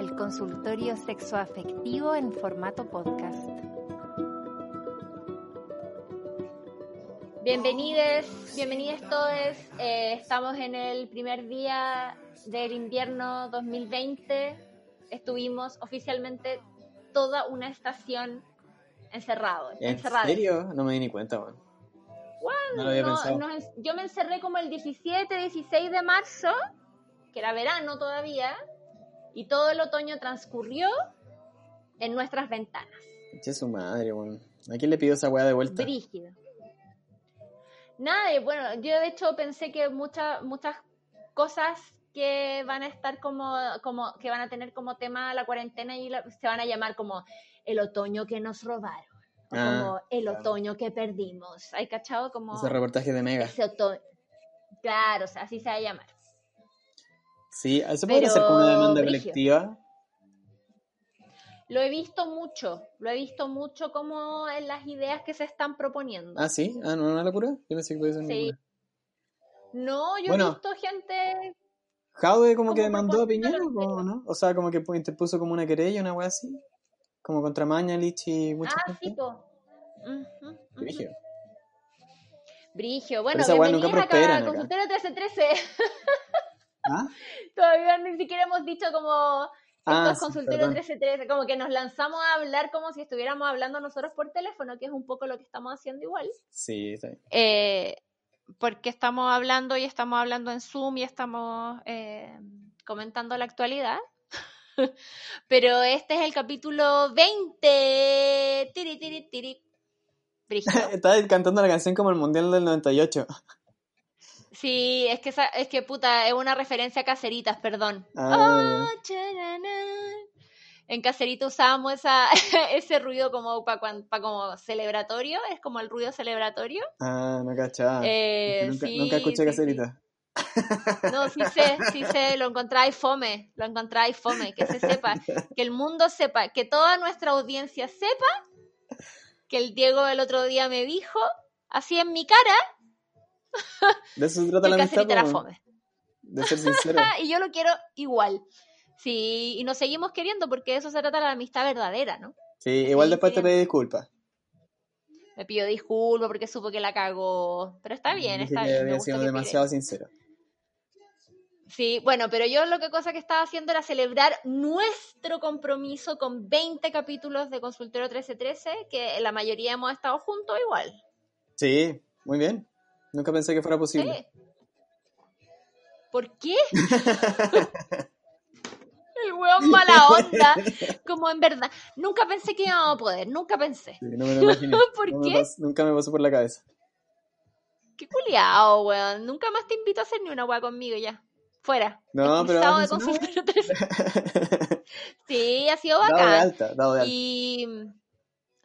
el consultorio sexoafectivo en formato podcast. Bienvenidos, bienvenidos todos. Eh, estamos en el primer día del invierno 2020. Estuvimos oficialmente toda una estación encerrados. ¿En serio? No me di ni cuenta, man. no lo había pensado. yo me encerré como el 17, 16 de marzo que era verano todavía, y todo el otoño transcurrió en nuestras ventanas. Che, su madre, bueno. ¿A quién le pidió esa weá de vuelta? Brígido. Nada, bueno, yo de hecho pensé que muchas muchas cosas que van a estar como, como, que van a tener como tema la cuarentena y se van a llamar como el otoño que nos robaron. O ah, como el otoño que perdimos. ¿Hay cachado? Como. Ese reportaje de Mega. Ese otoño. Claro, o sea, así se va a llamar. Sí, ¿eso puede ser como una demanda colectiva? Lo he visto mucho, lo he visto mucho como en las ideas que se están proponiendo. Ah, sí, ah, no, una locura. Yo pensé que puede ser sí. No, yo he visto gente. Jaude como, que demandó a Piñera, ¿o no? O sea, como que interpuso como una querella, una wea así. Como contra Mañalich y mucha ah, sí, po. Brigio. Brigio, bueno, bienvenidos acá a Consultorio 1313. ¿Ah? Todavía ni siquiera hemos dicho como estos ah, consultorios 1313, como que nos lanzamos a hablar como si estuviéramos hablando nosotros por teléfono, que es un poco lo que estamos haciendo igual. Sí, sí. Eh, porque estamos hablando y estamos hablando en Zoom y estamos eh, comentando la actualidad. Pero este es el capítulo 20. Tiri, tiri, tiri. Estaba cantando la canción como el Mundial del 98. Sí, es que, es que puta, es una referencia a caseritas, perdón. Ah, en caserito usábamos esa, ese ruido como para como celebratorio, es como el ruido celebratorio. Ah, no cachaba. Eh, nunca, nunca, escuché caserita. No, sí sé, sí sé, lo encontráis fome, lo encontráis fome, que se sepa, que el mundo sepa, que toda nuestra audiencia sepa que el Diego el otro día me dijo, así en mi cara, de eso se trata la amistad. De ser sincero. y yo lo quiero igual. Sí, y nos seguimos queriendo porque de eso se trata la amistad verdadera, ¿no? Sí, igual después te pedí disculpas. Me pidió disculpas porque supo que la cagó. Pero está bien, está bien. Había sido demasiado sincero. Sí, bueno, pero yo lo que cosa que estaba haciendo era celebrar nuestro compromiso con 20 capítulos de Consultorio 1313, que la mayoría hemos estado juntos igual. Sí, muy bien. Nunca pensé que fuera posible. ¿Por qué? el hueón mala onda. Como en verdad. Nunca pensé que íbamos a poder. Nunca pensé. no me lo imaginé. ¿Por qué? nunca me pasó por la cabeza. Qué culiao, weón. Nunca más te invito a hacer ni una weá conmigo ya. Fuera. No, pero. sí, ha sido bacán. Dado de alta, dado de alta. Y.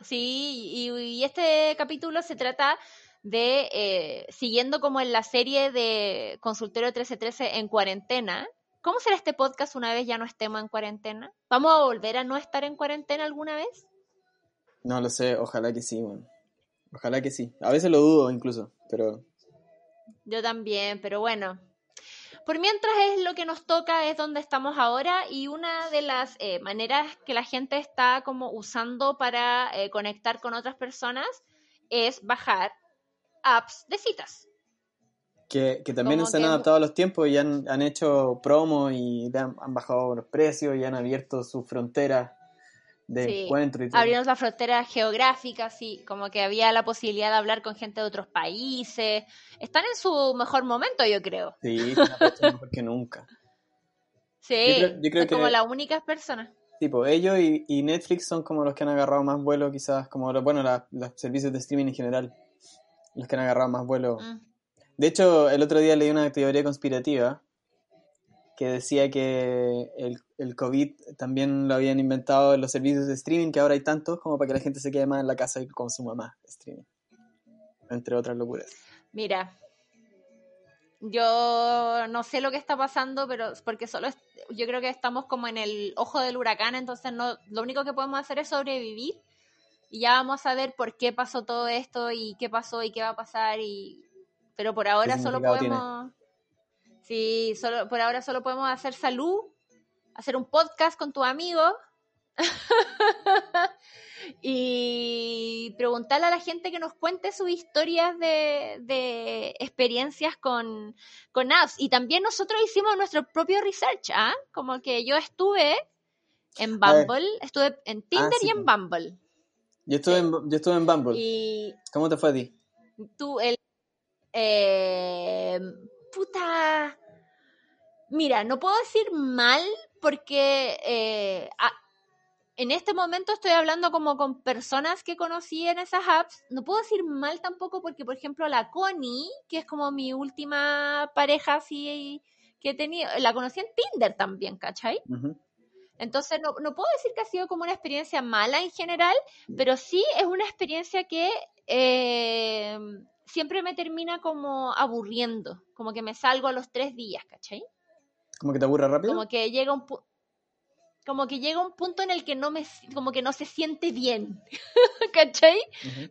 Sí, y este capítulo se trata de, eh, siguiendo como en la serie de Consultorio 1313 en cuarentena, ¿cómo será este podcast una vez ya no estemos en cuarentena? ¿Vamos a volver a no estar en cuarentena alguna vez? No lo sé, ojalá que sí, bueno. Ojalá que sí. A veces lo dudo incluso, pero... Yo también, pero bueno. Por mientras es lo que nos toca, es donde estamos ahora y una de las eh, maneras que la gente está como usando para eh, conectar con otras personas es bajar apps de citas. Que, también se han adaptado a los tiempos y han, han hecho promo y han, bajado los precios y han abierto sus fronteras de encuentro y todo. La frontera geográfica, sí, como que había la posibilidad de hablar con gente de otros países. Están en su mejor momento, yo creo. Sí, mejor que nunca. Sí, yo creo, como las únicas personas. Tipo, ellos y, Netflix son como los que han agarrado más vuelo, quizás, como bueno, los servicios de streaming en general los que han agarrado más vuelo. Mm. De hecho, el otro día leí una teoría conspirativa que decía que el, el, COVID también lo habían inventado en los servicios de streaming, que ahora hay tantos como para que la gente se quede más en la casa y consuma más streaming. Entre otras locuras. Mira, yo no sé lo que está pasando, pero porque solo yo creo que estamos como en el ojo del huracán, entonces no, lo único que podemos hacer es sobrevivir y ya vamos a ver por qué pasó todo esto y qué pasó y qué va a pasar y pero por ahora solo podemos Sí, solo, por ahora solo podemos hacer salud, hacer un podcast con tu amigo y preguntarle a la gente que nos cuente sus historias de, experiencias con, con, apps. Y también nosotros hicimos nuestro propio research, ¿ah? Como que yo estuve en Bumble, estuve en Tinder ah, y en Bumble. Yo estuve, en, yo estuve en Bumble. Y ¿Cómo te fue a ti? Tú, el... Eh, puta. Mira, no puedo decir mal porque eh, en este momento estoy hablando como con personas que conocí en esas apps. No puedo decir mal tampoco porque, por ejemplo, la Connie, que es como mi última pareja así que he tenido, la conocí en Tinder también, ¿cachai? Entonces, no, no, puedo decir que ha sido como una experiencia mala en general, pero sí es una experiencia que eh, siempre me termina como aburriendo, como que me salgo a los tres días, ¿cachai? ¿Como que te aburre rápido? Como que llega un como que llega un punto en el que no me como que no se siente bien ¿cachai?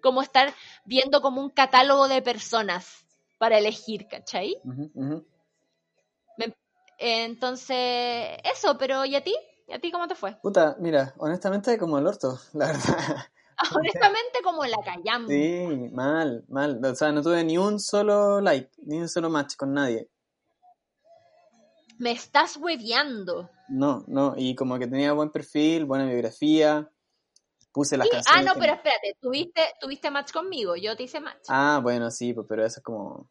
como estar viendo como un catálogo de personas para elegir ¿cachai? entonces eso pero ¿y a ti? ¿Y a ti cómo te fue? puta mira honestamente como el orto la verdad honestamente como la callamos sí mal mal o sea no tuve ni un solo like ni un solo match con nadie me estás hueveando. No, no, y como que tenía buen perfil, buena biografía. Puse las canciones. Ah, no, pero espérate, ¿tuviste, tuviste match conmigo, yo te hice match. Ah, bueno, sí, pues, pero eso es como.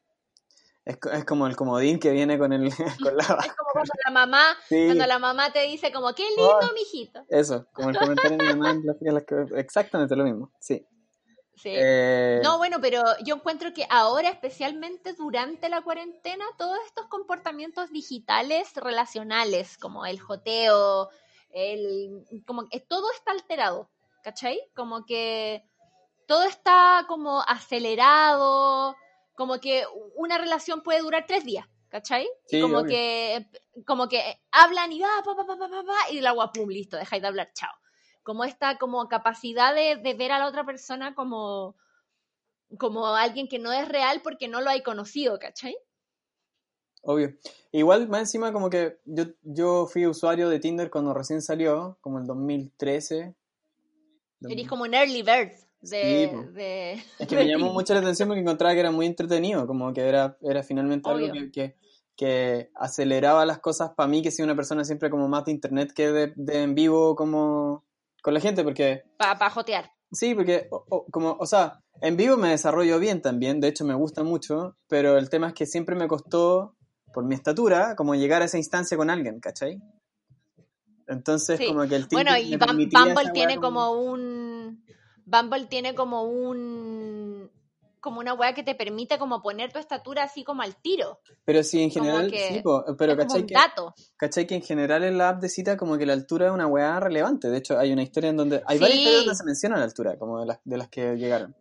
Es, es, como el comodín que viene con el con la Es como cuando la mamá, cuando la mamá te dice como qué lindo, oh, mijito. Eso, como el comentario de mi mamá exactamente lo mismo, sí. Eh, no, bueno, pero yo encuentro que ahora, especialmente durante la cuarentena, todos estos comportamientos digitales relacionales, como el joteo, el, como que todo está alterado, ¿cachai? Como que todo está como acelerado, como que una relación puede durar tres días, ¿cachai? como que como que hablan y va, pa, pa, pa, pa, pa, y el agua, pum, listo, dejáis de hablar, chao como esta como capacidad de, ver a la otra persona como, como alguien que no es real porque no lo hay conocido, ¿cachai? Obvio. Igual, más encima, como que yo, yo fui usuario de Tinder cuando recién salió, como el 2013. Eres como un early bird. De, Es que me llamó mucho la atención porque encontraba que era muy entretenido, como que era, era finalmente algo que, que, aceleraba las cosas para mí, que soy una persona siempre como más de internet que de, de en vivo, como con la gente porque... Para pa jotear. Sí, porque, como, o sea, en vivo me desarrollo bien también, de hecho me gusta mucho, pero el tema es que siempre me costó, por mi estatura, como llegar a esa instancia con alguien, ¿cachai? Entonces, como que el Bueno, y Bumble tiene como un... Bumble tiene como un como una weá que te permite como poner tu estatura así como al tiro. Pero sí, en general, sí, pero ¿cachai, que, ¿cachai que en general en la app de cita como que la altura es una weá relevante? De hecho, hay una historia en donde, hay varias historias donde se menciona la altura, como de las, de las que llegaron.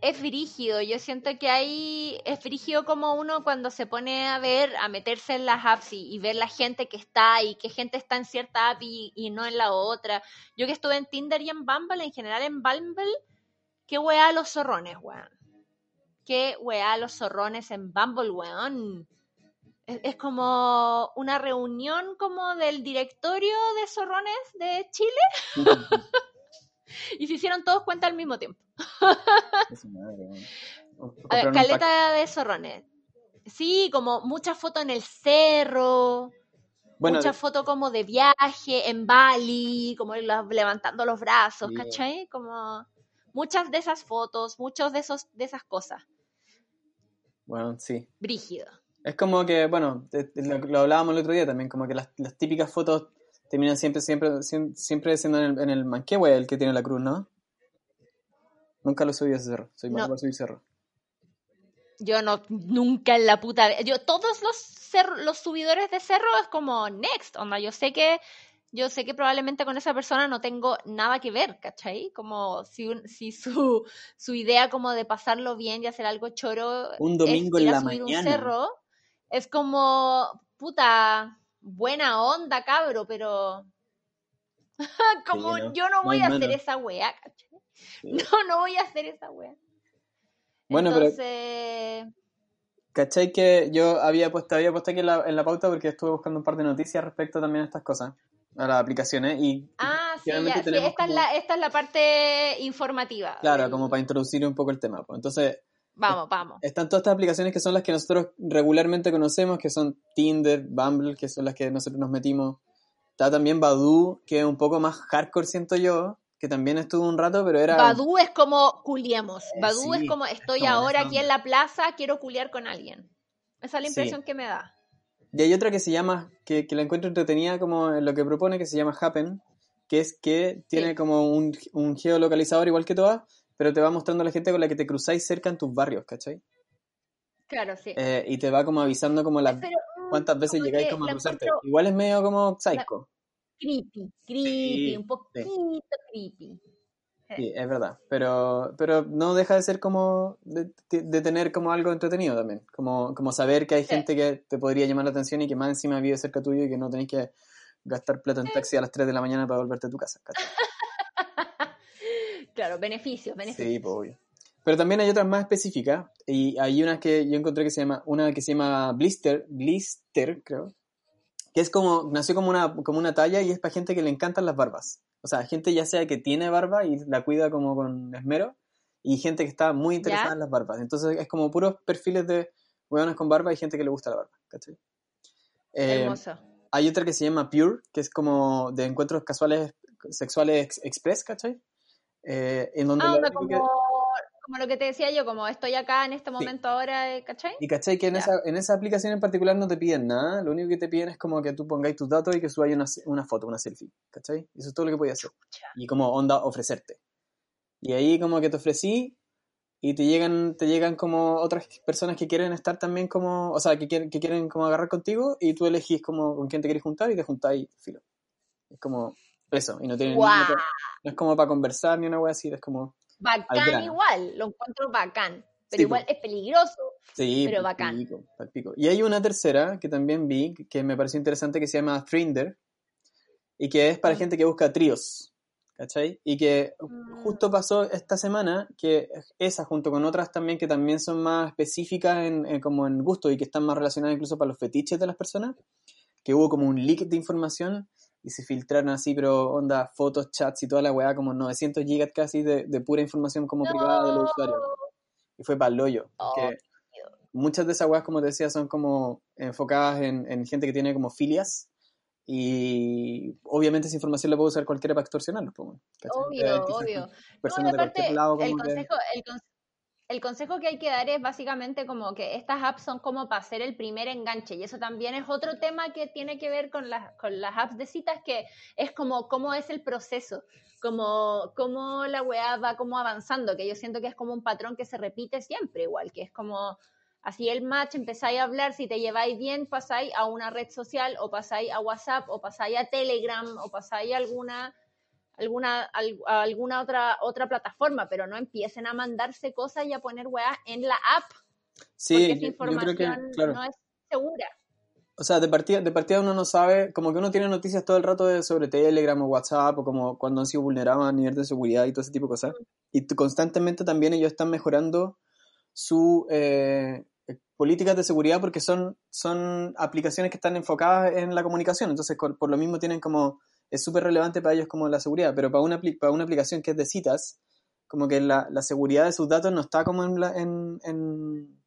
Es frígido, yo siento que hay, es frígido como uno cuando se pone a ver, a meterse en las apps y, ver la gente que está y qué gente está en cierta app y, y no en la otra. Yo que estuve en Tinder y en Bumble, en general en Bumble, Qué weá los zorrones, weón. Qué weá los zorrones en Bumble, weón. Es, como una reunión como del directorio de zorrones de Chile. y se hicieron todos cuenta al mismo tiempo. caleta de zorrones. Sí, como muchas fotos en el cerro. Bueno, muchas fotos como de viaje en Bali, como levantando los brazos, ¿cachai? Como muchas de esas fotos, muchos de esos de esas cosas. Bueno, sí. Brígido. Es como que, bueno, lo, hablábamos el otro día también, como que las, típicas fotos terminan siempre, siempre, siempre siendo en el, en el manquehue el que tiene la cruz, ¿no? Nunca lo subí a ese cerro, soy malo no. para subir cerro. Yo no, nunca en la puta. Yo todos los cerro, los subidores de cerro es como next, onda, yo sé que yo sé que probablemente con esa persona no tengo nada que ver, ¿cachai? Como si, si su, su idea como de pasarlo bien y hacer algo choro un domingo es en a la subir mañana. un cerro, es como, puta, buena onda, cabro, pero como Sí, ¿no? yo no voy a hacer esa weá, ¿cachai? Sí. No, no voy a hacer esa weá. Bueno, pero- Entonces, ¿Cachai que yo había puesto, había puesto aquí en la, en la pauta porque estuve buscando un par de noticias respecto también a estas cosas, a las aplicaciones, y ah, sí, ya, sí, esta, es la, esta es la parte informativa. claro, como para introducir un poco el tema. pues. Entonces, Vamos, vamos. están todas estas aplicaciones que son las que nosotros regularmente conocemos, que son Tinder, Bumble, que son las que nosotros nos metimos. Está también Badoo, que es un poco más hardcore, siento yo, que también estuvo un rato, pero era... Badoo es como culiemos. Eh, Badoo sí, es como estoy como ahora aquí en la plaza, quiero culiar con alguien. Esa es la Sí. impresión que me da. Y hay otra que se llama, que, que la encuentro entretenida como en lo que propone, que se llama Happen, que es que tiene Sí. como un, un geolocalizador igual que todas, pero te va mostrando a la gente con la que te cruzáis cerca en tus barrios, ¿cachai? Claro, sí. Eh, y te va como avisando como las Pero, mm, cuántas veces llegáis como a cruzarte. encuentro Igual es medio como psycho. creepy, creepy, Sí, un poquito creepy. Sí, es verdad. Pero, pero no deja de ser como de, de tener como algo entretenido también. Como, como saber que hay Sí. gente que te podría llamar la atención y que más encima vive cerca tuyo y que no tenés que gastar plata en taxi a las 3 de la mañana para volverte a tu casa. ¿cachai? Claro, beneficios, beneficios. Sí, pues obvio. Pero también hay otras más específicas y hay unas que yo encontré que se llama, una que se llama Blister, Blister, creo, que es como, nació como una, como una talla y es para gente que le encantan las barbas. O sea, gente ya sea que tiene barba y la cuida como con esmero y gente que está muy interesada ¿Ya? en las barbas. Entonces es como puros perfiles de hueones con barba y gente que le gusta la barba, ¿cachai? Eh, Hermoso. hay otra que se llama Pure, que es como de encuentros casuales sexuales ex- express, ¿cachai? Eh, en donde Ah, único como, que- como lo que te decía yo, como estoy acá en este momento ahora, eh, ¿cachai? Y cachai que en esa, en esa aplicación en particular no te piden nada, lo único que te piden es como que tú pongáis tus datos y que subáis una, una foto, una selfie, ¿cachai? Eso es todo lo que podías hacer. Y como onda ofrecerte. Y ahí como que te ofrecí y te llegan, te llegan como otras personas que quieren estar también como, o sea, que quieren, que quieren como agarrar contigo y tú elegís como con quién te quieres juntar y te juntáis filo. Es como eso, y no tiene ¡Guau! ningún- no es como para conversar ni una wea así, es como, Bacán igual, lo encuentro bacán. Pero Sí, igual es peligroso. Sí, Pero bacán. pico, pal pico. Y hay una tercera que también vi que me pareció interesante que se llama Trinder y que es para Mm. gente que busca tríos, ¿cachai? Y que Mm. justo pasó esta semana que esa junto con otras también que también son más específicas en, en como en gusto y que están más relacionadas incluso para los fetiches de las personas, que hubo como un leak de información y se filtraron así, pero onda, fotos, chats y toda la weá, como 900 gigas casi de, de pura información como privada de los usuarios. Y fue para el hoyo. Oh, muchas de esas weas, como te decía, son como enfocadas en, en gente que tiene como filias. Y obviamente esa información la puede usar cualquiera para extorsionarlos. Obvio, obvio. No, de aparte, cualquier lado el que- consejo, el, el consejo que hay que dar es básicamente como que estas apps son como para hacer el primer enganche y eso también es otro tema que tiene que ver con las, con las apps de citas que es como cómo es el proceso, como cómo la weá va como avanzando, que yo siento que es como un patrón que se repite siempre igual, que es como así el match, empezáis a hablar, si te lleváis bien pasáis a una red social o pasáis a WhatsApp o pasáis a Telegram o pasáis a alguna alguna, al- alguna otra, otra plataforma, pero no empiecen a mandarse cosas y a poner weas en la app, Sí, porque esa yo información creo que, claro. no es segura. O sea, de partida, de partida uno no sabe, como que uno tiene noticias todo el rato de, sobre Telegram o WhatsApp o como cuando han sido vulnerados a nivel de seguridad y todo ese tipo de cosas. Y t- constantemente también ellos están mejorando su eh, políticas de seguridad porque son, son aplicaciones que están enfocadas en la comunicación. Entonces, por lo mismo tienen como, es súper relevante para ellos como la seguridad. Pero para una, para una aplicación que es de citas, como que la, la seguridad de sus datos no está como en la, en, en-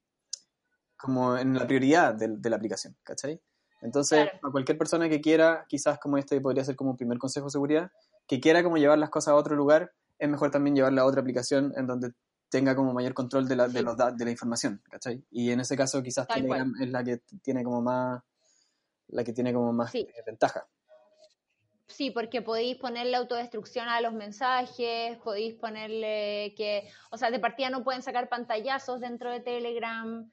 como en la prioridad de, de la aplicación, ¿cachai? Entonces, Claro. a cualquier persona que quiera, quizás como este podría ser como un primer consejo de seguridad, que quiera como llevar las cosas a otro lugar, es mejor también llevarla a otra aplicación en donde tenga como mayor control de la, de los de la información, ¿cachai? Y en ese caso quizás Telegram es la que tiene como más la que tiene como más Sí. eh, ventaja. Sí, porque podéis ponerle autodestrucción a los mensajes, podéis ponerle que, o sea, de partida no pueden sacar pantallazos dentro de Telegram,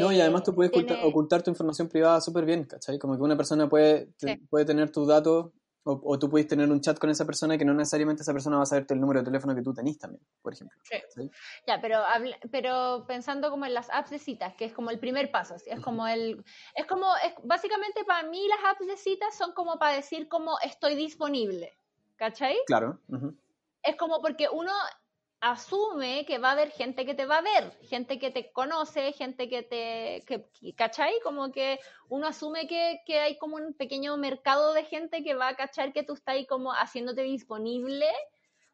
no, y además tú puedes eh, ocultar, tu información privada súper bien, ¿cachai? Como que una persona puede, Sí. puede tener tus datos o, o tú puedes tener un chat con esa persona que no necesariamente esa persona va a saberte el número de teléfono que tú tenés también, por ejemplo. Sí. ¿cachai? Ya, pero, pero pensando como en las apps de citas, que es como el primer paso, es como el, es como, es, básicamente para mí las apps de citas son como para decir como estoy disponible, ¿cachai? Claro. ujú. Es como porque uno asume que va a haber gente que te va a ver, gente que te conoce, gente que te, que, ¿cachai? Como que uno asume que, que hay como un pequeño mercado de gente que va a cachar que tú estás ahí como haciéndote disponible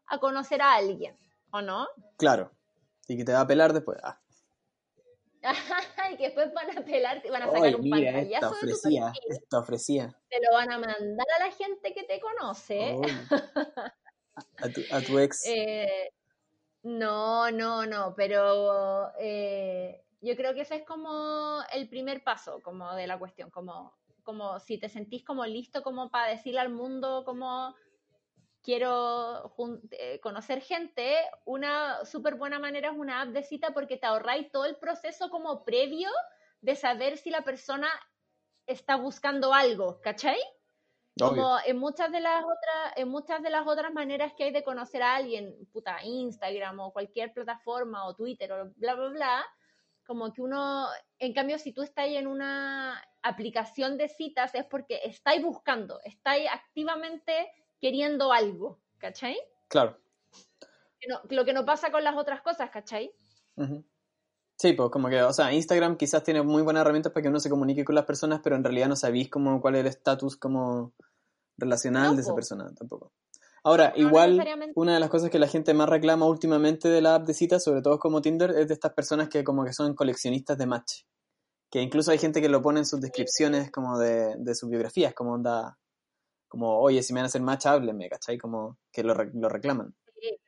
a conocer a alguien, ¿o no? Claro. Y que te va a pelar después. Ah, y que después van a pelarte, van a sacar un mira, esta pantallazo de tu ofrecía, perfil, esta ofrecía. te lo van a mandar a la gente que te conoce. A tu, a tu ex. Eh, no, no, no, pero eh, yo creo que ese es como el primer paso como de la cuestión, como, como si te sentís como listo como para decirle al mundo como quiero eh, conocer gente, una súper buena manera es una app de cita porque te ahorráis todo el proceso como previo de saber si la persona está buscando algo, ¿cachai? Obvio. Como en muchas de las otras, en muchas de las otras maneras que hay de conocer a alguien, puta, Instagram o cualquier plataforma o Twitter o bla bla bla, como que uno, en cambio, si tú estás en una aplicación de citas es porque estáis buscando, estáis activamente queriendo algo, ¿cachai? Claro. Que no- lo que no pasa con las otras cosas, ¿cachai? Sí, pues como que, o sea, Instagram quizás tiene muy buenas herramientas para que uno se comunique con las personas, pero en realidad no sabéis como cuál es el estatus como relacional No, de esa po. persona tampoco. Ahora, No igual, una de las cosas que la gente más reclama últimamente de la app de citas, sobre todo como Tinder, es de estas personas que como que son coleccionistas de match. Que incluso hay gente que lo pone en sus descripciones como de, de sus biografías, como onda, como, oye, si me van a hacer match, háblenme, ¿cachai? Como que lo, lo reclaman. Sí.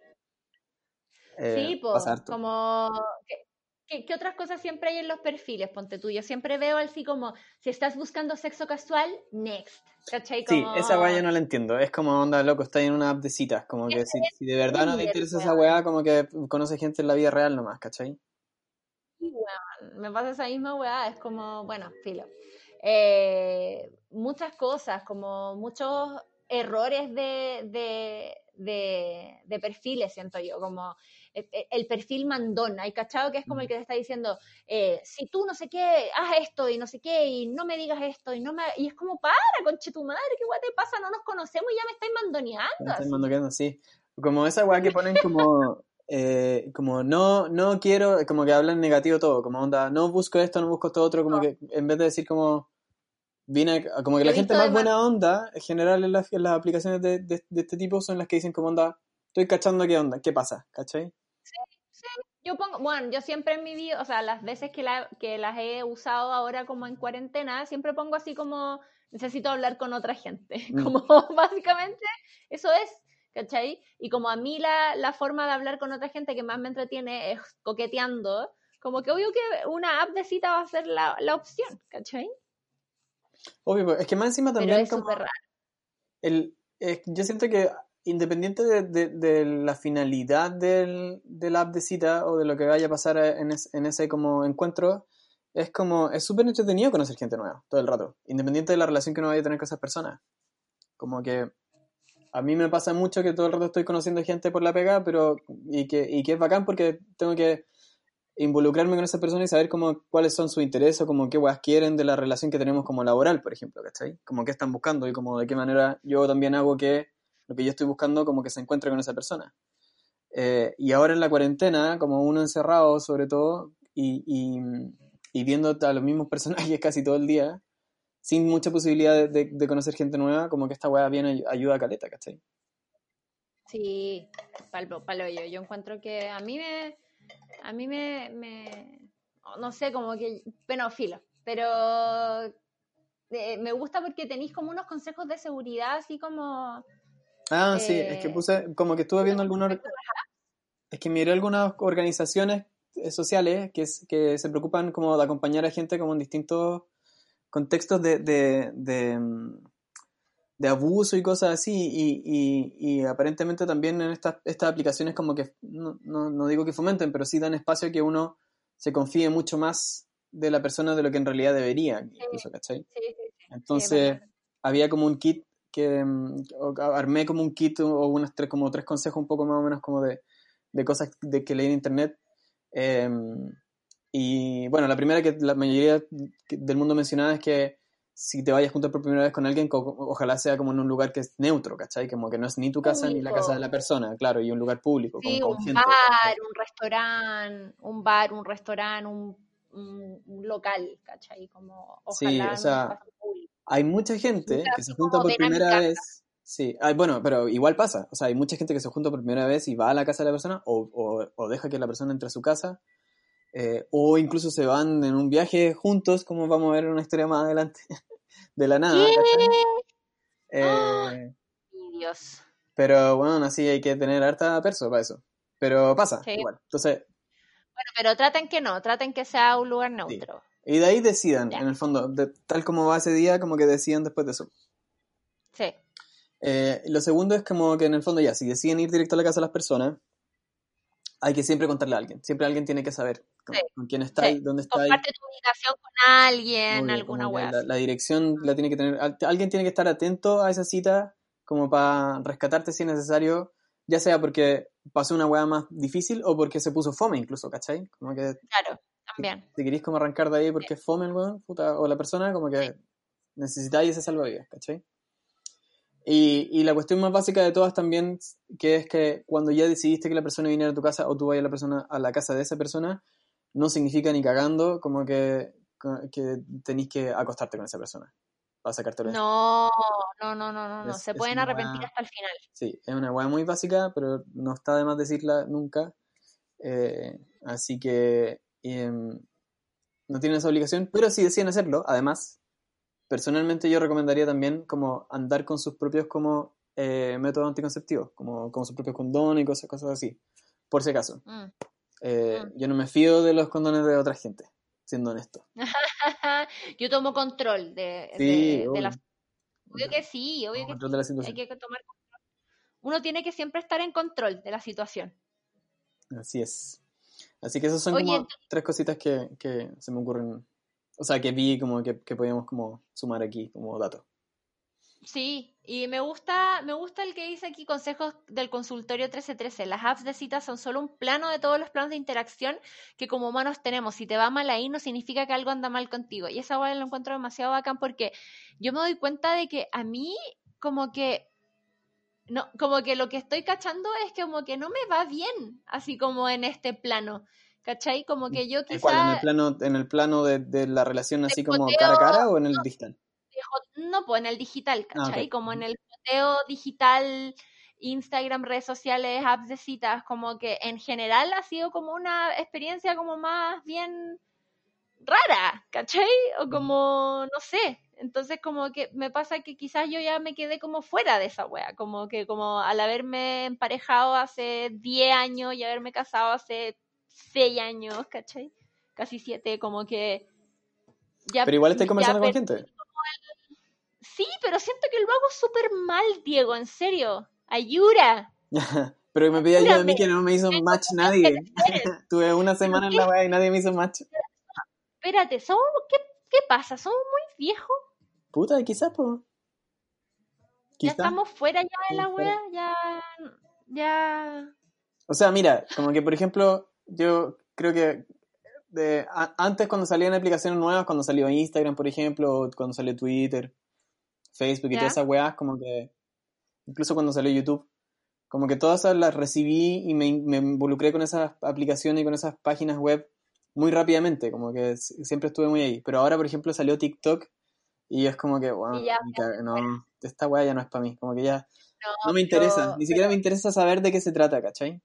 Eh, pues, como... ¿qué, qué, qué otras cosas siempre hay en los perfiles? Ponte tú, yo siempre veo así como, si estás buscando sexo casual, next, ¿cachai? Sí, esa weá yo no la entiendo. Es como onda loco, está en una app de citas. Como que si, si de verdad no te interesa esa weá, como que conoce gente en la vida real nomás, ¿cachai? Sí, weón, me pasa esa misma weá, es como, bueno, filo. Eh, muchas cosas, como muchos errores de, de, de, de perfiles, siento yo, como el, perfil mandón, ¿hay cachado? Que es como el que te está diciendo, eh, si tú no sé qué, haz esto y no sé qué, y no me digas esto, y no me... Y es como, para, conche tu madre, ¿qué weá te pasa? No nos conocemos y ya me estáis mandoneando. Me estoy así. mandoqueando, sí. Como esa weá que ponen como, eh, como no, no quiero, como que hablan negativo todo, como onda, no busco esto, no busco esto otro, como No. que en vez de decir como, vine, como que la gente más buena onda, en general en las, en las aplicaciones de, de, de este tipo son las que dicen como onda, estoy cachando qué onda, qué pasa, ¿cachai? Yo pongo, bueno, yo siempre en mi vida, o sea, las veces que, la, que las he usado ahora como en cuarentena, siempre pongo así como, necesito hablar con otra gente. Mm. Como básicamente eso es, ¿cachai? Y como a mí la, la forma de hablar con otra gente que más me entretiene es coqueteando, como que obvio que una app de cita va a ser la, la opción, ¿cachai? Obvio, pues, es que más encima Pero también es como raro. el, eh, yo siento que independiente de, la finalidad del, del app de cita o de lo que vaya a pasar en ese como encuentro, es como, es súper entretenido conocer gente nueva todo el rato, independiente de la relación que uno vaya a tener con esas personas. Como que a mí me pasa mucho que todo el rato estoy conociendo gente por la pega, pero y que, y que es bacán porque tengo que involucrarme con esa persona y saber como cuáles son sus intereses o como qué weas quieren de la relación que tenemos como laboral, por ejemplo, ¿cachai? Como qué están buscando y como de qué manera yo también hago que lo que yo estoy buscando como que se encuentre con esa persona. Eh, y ahora en la cuarentena, como uno encerrado sobre todo y, y, viendo a los mismos personajes casi todo el día, sin mucha posibilidad de, de- conocer gente nueva, como que esta wea bien ay- ayuda a caleta, ¿cachai? Sí, palo, palo yo. Yo encuentro que a mí me, a mí me, me no sé, como que, bueno, filo, pero eh, me gusta porque tenéis como unos consejos de seguridad, así como, Ah, sí, es que Eh, puse, como que estuve viendo algunos, es que miré algunas organizaciones eh, sociales que, es- que se preocupan como de acompañar a gente como en distintos contextos de, de, de, mm, de abuso y cosas así, y, y, y aparentemente también en estas, estas aplicaciones como que, no, no, no digo que fomenten, pero sí dan espacio a que uno se confíe mucho más de la persona de lo que en realidad debería, incluso, ¿cachai? Entonces, había como un kit que mm, o- armé como un kit o unos tres, como tres consejos un poco más o menos como de, de cosas de que leí en internet. Eh, y bueno, la primera que la mayoría del mundo mencionaba es que si te vayas a juntar por primera vez con alguien, ojalá sea como en un lugar que es neutro, ¿cachai? Como que no es ni tu casa ni la casa de la persona, claro, y un lugar público, Sí, un bar, un restaurante, un bar, un restaurante, un, un- un local, ¿cachai? Como Sí, ojalá o en un sea, público. Hay mucha gente que se junta por primera vez. Sí, Ay, bueno, pero igual pasa. O sea, hay mucha gente que se junta por primera vez y va a la casa de la persona o, o- o deja que la persona entre a su casa. eh, o incluso se van en un viaje juntos, como vamos a ver en una historia más adelante. De la nada. ¿cachai? Eh, Dios. pero bueno, así hay que tener harta perso para eso. Pero pasa, Sí. igual. Entonces, Bueno, pero traten que no, traten que sea un lugar neutro. Y de ahí decidan, en el fondo, de- tal como va ese día, como que decidan después de eso. Sí. Eh, lo segundo es como que en el fondo ya, si deciden ir directo a la casa de las personas, hay que siempre contarle a alguien. Siempre alguien tiene que saber con, Sí, con quién está sí. dónde está. Comparte tu ubicación con alguien, Obvio, alguna wea la, dirección la tiene que tener. al- Alguien tiene que estar atento a esa cita como para rescatarte si es necesario, ya sea porque pasó una weá más difícil o porque se puso fome incluso, ¿cachai? Como que Claro, también. si queréis como arrancar de ahí porque es fome el weón, puta, o la persona, como que necesitáis ese salvavidas, ¿cachai? Y, y la cuestión más básica de todas también, que es que cuando ya decidiste que la persona viniera a tu casa o tú vayas a la persona a la casa de esa persona, no significa ni cagando como que, que tenéis que acostarte con esa persona para sacarte la No, no, no, no, no, no. Se pueden arrepentir wea- hasta el final. Sí, es una weá muy básica, pero no está de más decirla nunca. Eh, así que em, no tienen esa obligación, pero si deciden hacerlo, además, personalmente yo recomendaría también como andar con sus propios como eh, métodos anticonceptivos, como, como sus propios condones y cosas, cosas así, por si acaso. Mm. Eh, Mm. Yo no me fío de los condones de otra gente, siendo honesto. Yo tomo control de, Sí, de, de obvio. las... Obvio que sí, obvio que la sí. Hay que tomar control. Uno tiene que siempre estar en control de la situación. Así es. Así que esas son Oye, como tres cositas que, que se me ocurren. O sea, que vi como que, que podíamos como sumar aquí como dato. Sí, y me gusta, me gusta el que dice aquí consejos del consultorio 1313. Las apps de citas son solo un plano de todos los planos de interacción que como humanos tenemos. Si te va mal ahí no significa que algo anda mal contigo. Y esa guay lo encuentro demasiado bacán porque yo me doy cuenta de que a mí como que no, como que lo que estoy cachando es que como que no me va bien, así como en este plano. ¿Cachai? Como que yo ¿En cuál? ¿En el quizá plano, en el plano de, de la relación así como poteo, cara a cara o en el digital? no, pues en el digital, Ah. ¿cachai? Como en el poteo digital, Instagram, redes sociales, apps de citas, como que en general ha sido como una experiencia como más bien rara, ¿cachai? O como, no sé. Entonces como que me pasa que quizás yo ya me quedé como fuera de esa wea, como que como al haberme emparejado hace 10 años y haberme casado hace 6 años, ¿cachai? Casi 7, como que... Ya, Pero igual estoy conversando con gente. Sí, pero siento que lo hago súper mal, Diego, en serio. Ayuda. Pero me pedía ayuda a mí que no me hizo match nadie. Tuve una semana en la weá y nadie me hizo match. Espérate, ¿somos, qué, ¿qué pasa? ¿Somos muy viejos? Puta, quizás, pues. ¿Ya estamos fuera ya de la wea? Ya... Ya... O sea, mira, como que por ejemplo, yo creo que de, a- antes cuando salían aplicaciones nuevas, cuando salió Instagram, por ejemplo, o cuando salió Twitter, Facebook y ¿Ya? todas esas weas, como que, incluso cuando salió YouTube, como que todas esas las recibí y me, me involucré con esas aplicaciones y con esas páginas web muy rápidamente, como que siempre estuve muy ahí. Pero ahora, por ejemplo, salió TikTok y es como que, bueno, ya, no, esta wea ya no es para mí, como que ya No, no me interesa, pero- ni siquiera me interesa saber de qué se trata, ¿cachai?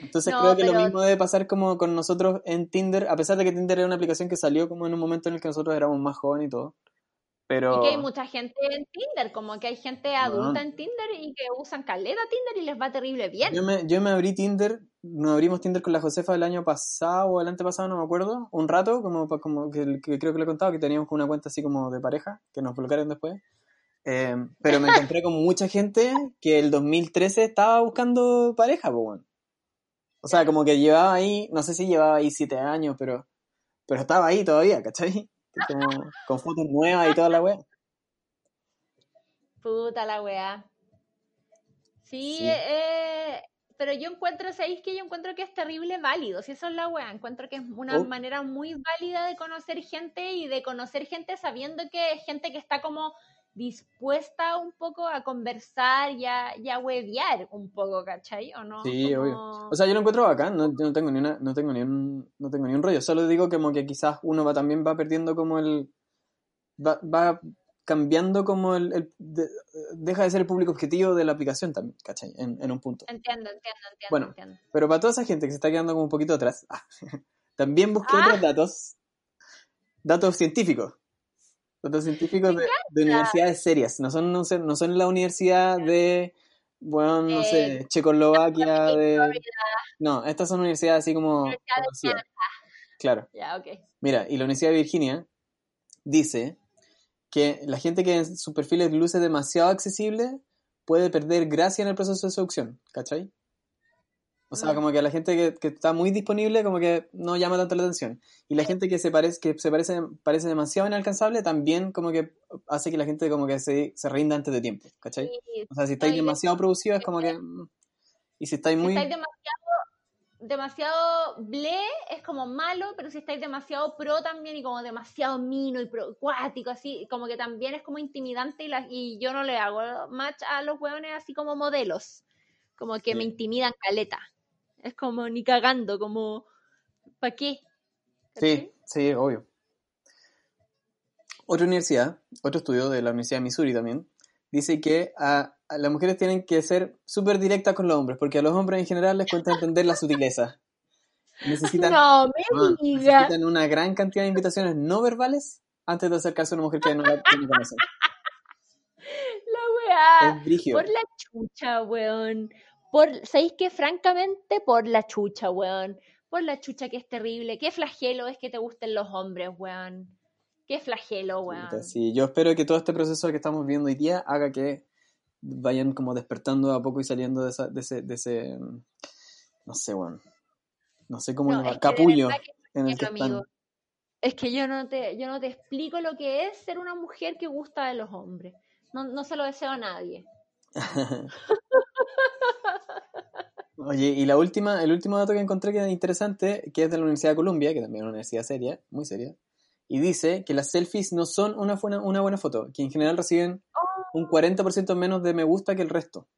Entonces No, creo que lo mismo debe pasar como con nosotros en Tinder, a pesar de que Tinder era una aplicación que salió como en un momento en el que nosotros éramos más jóvenes y todo. Pero Y que hay mucha gente en Tinder, como que hay gente adulta en Tinder y que usan caleta Tinder y les va terrible bien. yo me, yo me abrí Tinder, nos abrimos Tinder con la Josefa el año pasado o el antepasado, no me acuerdo, un rato, como, como que, que creo que le he contado, que teníamos una cuenta así como de pareja, que nos bloquearon después. Eh, pero me encontré con mucha gente que el 2013 estaba buscando pareja, pues bueno. O sea, como que llevaba ahí, no sé si llevaba ahí siete años, pero, pero estaba ahí todavía, ¿cachai? Como, con fotos nuevas y toda la wea. Puta la weá. Sí, Sí. eh, pero yo encuentro, ¿sabéis que yo encuentro que es terrible válido? Si eso es la weá, encuentro que es una Oh. manera muy válida de conocer gente y de conocer gente sabiendo que es gente que está como dispuesta un poco a conversar y a, y a huevear un poco, ¿cachai? ¿O no? Sí, obvio. O sea, yo lo encuentro bacán, no, yo no tengo ni una, no tengo ni un, no tengo ni un rollo, solo digo como que quizás uno va también va perdiendo como el, va, va cambiando como el, el- de- deja de ser el público objetivo de la aplicación también, ¿cachai? En, en un punto. Entiendo, entiendo, entiendo, Bueno. entiendo. Pero para toda esa gente que se está quedando como un poquito atrás, también busqué Ah. otros datos, datos científicos, datos científicos de, de universidades serias, no son, no, sé, no son la universidad de, bueno, no sé, Eh, Checoslovaquia, de... Florida. No, estas son universidades así como Universidad. Claro. Mira, y la Universidad de Virginia dice que la gente que en su perfil luce demasiado accesible puede perder gracia en el proceso de seducción, ¿cachai? O sea, como que la gente que, que está muy disponible como que no llama tanto la atención. Y la gente que se parece, que se parece, parece demasiado inalcanzable también como que hace que la gente como que se, se rinda antes de tiempo, ¿cachai? Sí, O sea, si estáis demasiado producido es como que... mm, Y si estáis si muy... estáis demasiado, demasiado ble, es como malo, pero si estáis demasiado pro también y como demasiado mino y pro, acuático, así, como que también es como intimidante y, la- y yo no le hago match a los hueones así como modelos, como que Sí. me intimidan caleta. Es como ni cagando, como, ¿para qué? Sí, sí, obvio. Otra universidad, otro estudio de la Universidad de Missouri también, dice que a, a las mujeres tienen que ser súper directas con los hombres, porque a los hombres en general les cuesta entender la sutileza. Necesitan, No me ah, necesitan una gran cantidad de invitaciones no verbales antes de acercarse a una mujer que no, la- que no conocen. La weá. Es. Por la chucha, weón. Por, ¿Sabéis que francamente por la chucha, weón? Por la chucha que es terrible. Qué flagelo es que te gusten los hombres, weón. Qué flagelo, weón. Sí, yo espero que todo este proceso que estamos viendo hoy día haga que vayan como despertando de a poco y saliendo de, esa- de ese, de ese, no sé, bueno, no sé cómo No, es capullo que en el que amigo. están. Es que yo no te, yo no te explico lo que es ser una mujer que gusta de los hombres. No, no se lo deseo a nadie. Oye, y la última, el último dato que encontré que es interesante, que es de la Universidad de Columbia, que también es una universidad seria, muy seria, y dice que las selfies no son una buena, una buena foto, que en general reciben un 40% menos de me gusta que el resto.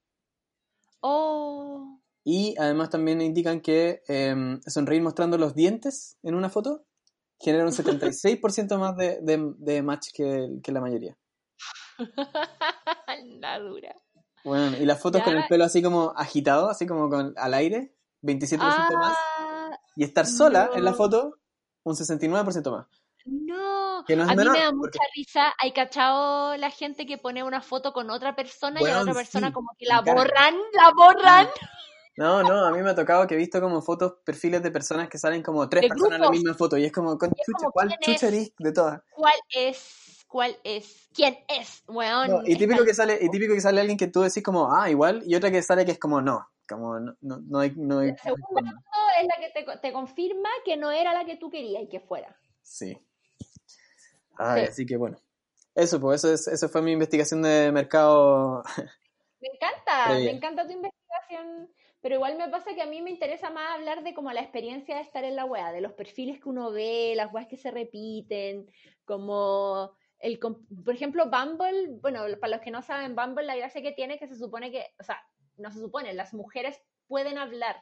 Oh, Y además también indican que em, sonreír mostrando los dientes en una foto genera un 76% más de, de- de match que, que la mayoría. la dura. Bueno, y las fotos Ya. con el pelo así como agitado, así como con, al aire, 27% más. Ah, Y estar sola en la foto, un 69% más. No, Que no es a mí menor, me da porque- mucha risa. Hay cachado la gente que pone una foto con otra persona y a la otra persona como que la borran, la borran. No, no, a mí me ha tocado que he visto como fotos, perfiles de personas que salen como tres De personas en la misma foto. Y es como, con Y es chucha, como, ¿cuál ¿quién chucha eres de todas? ¿Cuál es? ¿Cuál es? ¿Quién es? Weón. No, y típico que sale, y típico que sale alguien que tú decís como, ah, igual, y otra que sale que es como, no, como, no, no, no hay, no hay, La segunda es la que te, te confirma que no era la que tú querías y que fuera. Sí. Ay, Sí. así que bueno. Eso, pues, eso, es, eso fue mi investigación de mercado. Me encanta, me encanta tu investigación, pero igual me pasa que a mí me interesa más hablar de como la experiencia de estar en la wea, de los perfiles que uno ve, las weas que se repiten, como por ejemplo, Bumble, bueno, para los que no saben, Bumble la gracia que tiene que se supone que, o sea, no se supone, las mujeres pueden hablar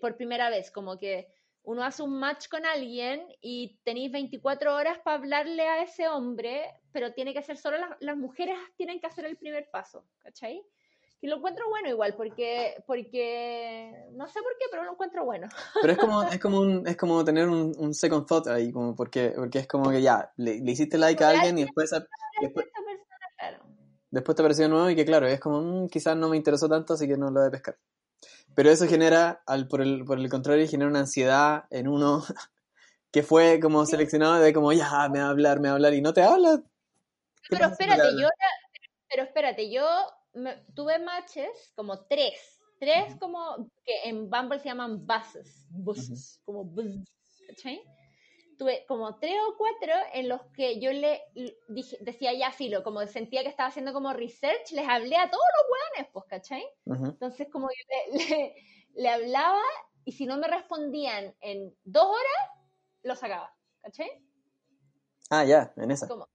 por primera vez, como que uno hace un match con alguien y tenéis 24 horas para hablarle a ese hombre, pero tiene que ser solo las mujeres tienen que hacer el primer paso, ¿cachai? Y lo encuentro bueno igual, porque, porque no sé por qué, pero lo encuentro bueno. Pero es como, es como, un, es como tener un, un second thought ahí, como porque, porque es como que ya, le, le hiciste like a alguien y después, después, Esta persona, claro. después te apareció nuevo y que claro, es como, mm, quizás no me interesó tanto, así que no lo voy a pescar. Pero eso genera, al, por, el, por el contrario, genera una ansiedad en uno que fue como seleccionado de como, ya, me va a hablar, me va a hablar y no te habla. ¿Qué Pero espérate, yo, pero espérate, yo me- tuve matches como tres, tres como que en Bumble se llaman buses, buses, como buzz, ¿cachai? tuve como tres o cuatro en los que yo le dije, decía ya filo, como sentía que estaba haciendo como research, les hablé a todos los hueones, pues, ¿cachai? Entonces como yo le, le, hablaba y si no me respondían en dos horas, lo sacaba, ¿cachai? Ah, ya, en esa. Como,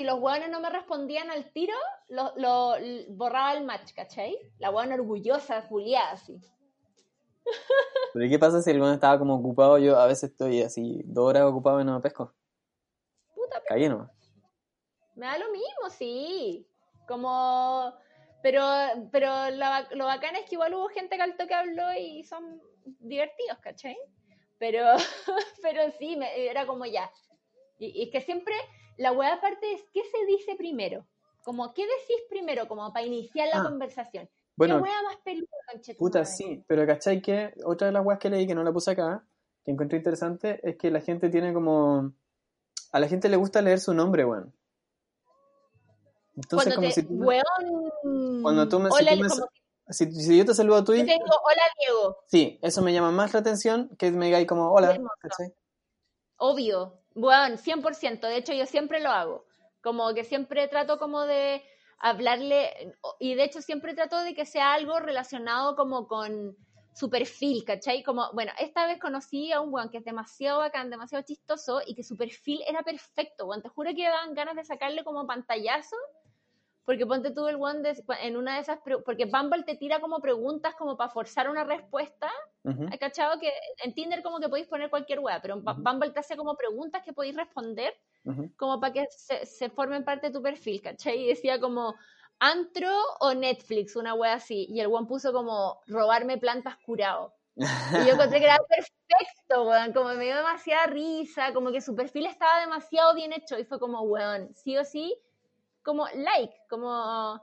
si los hueones no me respondían al tiro, lo, lo borraba el match, ¿cachai? La hueona orgullosa, juliada, así. ¿Pero qué pasa si el weón estaba como ocupado? Yo a veces estoy así, dos horas ocupado y no me pesco. Puta, Caí nomás. Me da lo mismo, sí. Como. Pero, pero lo bacán es que igual hubo gente que al toque habló y son divertidos, ¿cachai? Pero, pero sí, me, era como ya. Y, es que siempre la hueá aparte es, ¿qué se dice primero? Como, ¿qué decís primero? Como para iniciar la ah. conversación. Bueno, ¿Qué más peluda, Puta, sí, pero ¿cachai que otra de las weas que leí que no la puse acá, que encontré interesante, es que la gente tiene como. A la gente le gusta leer su nombre, weón. Entonces, como si. Cuando tú me. si, si, yo te saludo a tú y. tengo, hola Diego. Sí, eso me llama más la atención que me digáis como, hola. Obvio. Bueno, 100%. De hecho, yo siempre lo hago. Como que siempre trato como de hablarle, y de hecho siempre trato de que sea algo relacionado como con su perfil, ¿cachai? Como, bueno, esta vez conocí a un weón que es demasiado bacán, demasiado chistoso y que su perfil era perfecto, weón. Te juro que dan ganas de sacarle como pantallazo, porque ponte tú el weón en una de esas, porque Bumble te tira como preguntas como para forzar una respuesta, ¿cachado? Que en Tinder como que podéis poner cualquier weá, pero en Bumble te hace como preguntas que podéis responder como para que se, formen parte de tu perfil, ¿cachai? Y decía como antro o Netflix, una wea así. Y el one puso como robarme plantas curado. Y yo encontré que era perfecto, weón. Como me dio demasiada risa, como que su perfil estaba demasiado bien hecho. Y fue como, weón, sí o sí, como like, como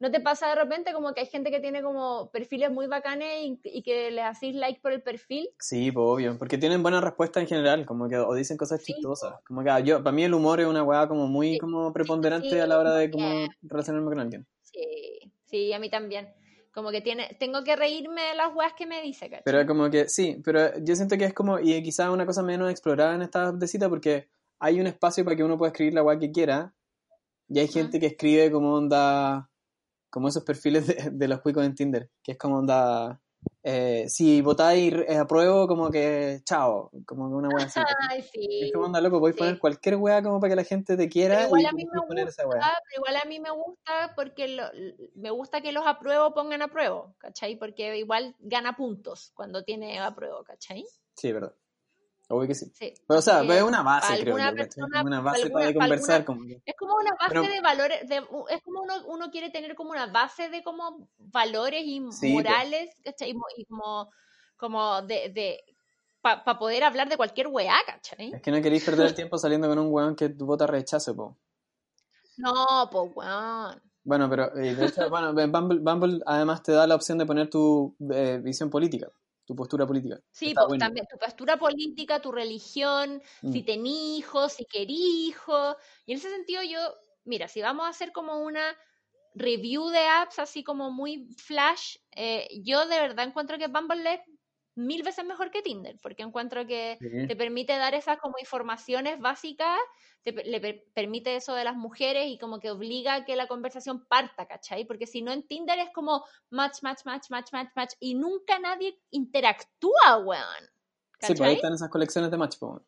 ¿No te pasa de repente como que hay gente que tiene como perfiles muy bacanes y, que les hacéis like por el perfil? Sí, pues obvio, porque tienen buena respuesta en general, como que o dicen cosas chistosas. Como que ah, yo, para mí el humor es una weá como muy como preponderante a la hora de como relacionarme con alguien. Sí, sí, a mí también. Como que tiene, tengo que reírme de las weas que me dice, ¿cachai? Pero como que, sí, pero yo siento que es como, y quizás una cosa menos explorada en esta cita porque hay un espacio para que uno pueda escribir la wea que quiera y hay gente que escribe como onda como esos perfiles de, de los cuicos en Tinder, que es como onda, eh, si votáis eh, apruebo, como que chao, como que una wea así. Ay, sí. Es como onda loco, podéis poner cualquier wea como para que la gente te quiera. igual, a mí me gusta, igual a mí me gusta porque me gusta que los apruebo pongan apruebo, ¿cachai? Porque igual gana puntos cuando tiene apruebo, ¿cachai? Sí, verdad. Obvio que sí. Pero, o sea, es una base, creo yo, una base para conversar. como Es como una base de valores, de, es como uno, uno, quiere tener como una base de como valores y morales, ¿cachai? Y como, como de, de para poder hablar de cualquier weá, ¿cachai? Es que no queréis perder el tiempo saliendo con un weón que tu vota rechazo, po. No, po, weón. Bueno, pero eh, de hecho, bueno, Bumble, Bumble además te da la opción de poner tu eh, visión política tu postura política. Sí, pues, también tu postura política, tu religión, si mm. tenés hijos, si querís hijos. Y en ese sentido yo, mira, si vamos a hacer como una review de apps así como muy flash, eh, yo de verdad encuentro que Bumble mil veces mejor que Tinder, porque encuentro que te permite dar esas como informaciones básicas, te, le permite eso de las mujeres y como que obliga a que la conversación parta, ¿cachai? Porque si no en Tinder es como match, match, match, match, match, match, y nunca nadie interactúa, weón. ¿cachai? Sí, pues ahí están esas colecciones de match, pues.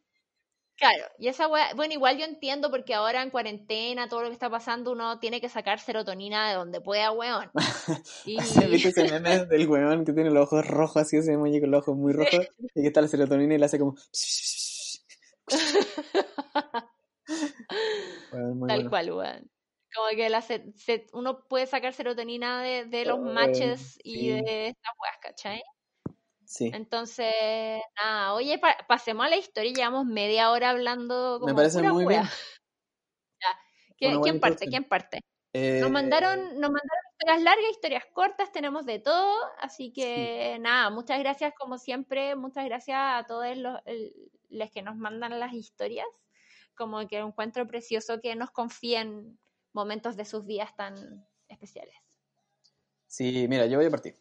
Claro, y esa bueno, igual yo entiendo porque ahora en cuarentena, todo lo que está pasando, uno tiene que sacar serotonina de donde pueda, weón. Y... ¿Viste ese meme del weón que tiene los ojos rojos, así ese emoji con los ojos muy rojos, y que está la serotonina y le hace como... Tal cual, weón. Como que la uno puede sacar serotonina de, de los matches y de estas weas, ¿cachai? Entonces, nada, oye, pasemos a la historia, llevamos media hora hablando. Como Me parece muy bien. ¿Quién, parte? ¿Quién parte? Nos mandaron, eh, nos mandaron historias largas, historias cortas, tenemos de todo, así que nada, muchas gracias como siempre, muchas gracias a todos los, los que nos mandan las historias, como que encuentro precioso que nos confíen momentos de sus vidas tan especiales. Sí, mira, yo voy a partir.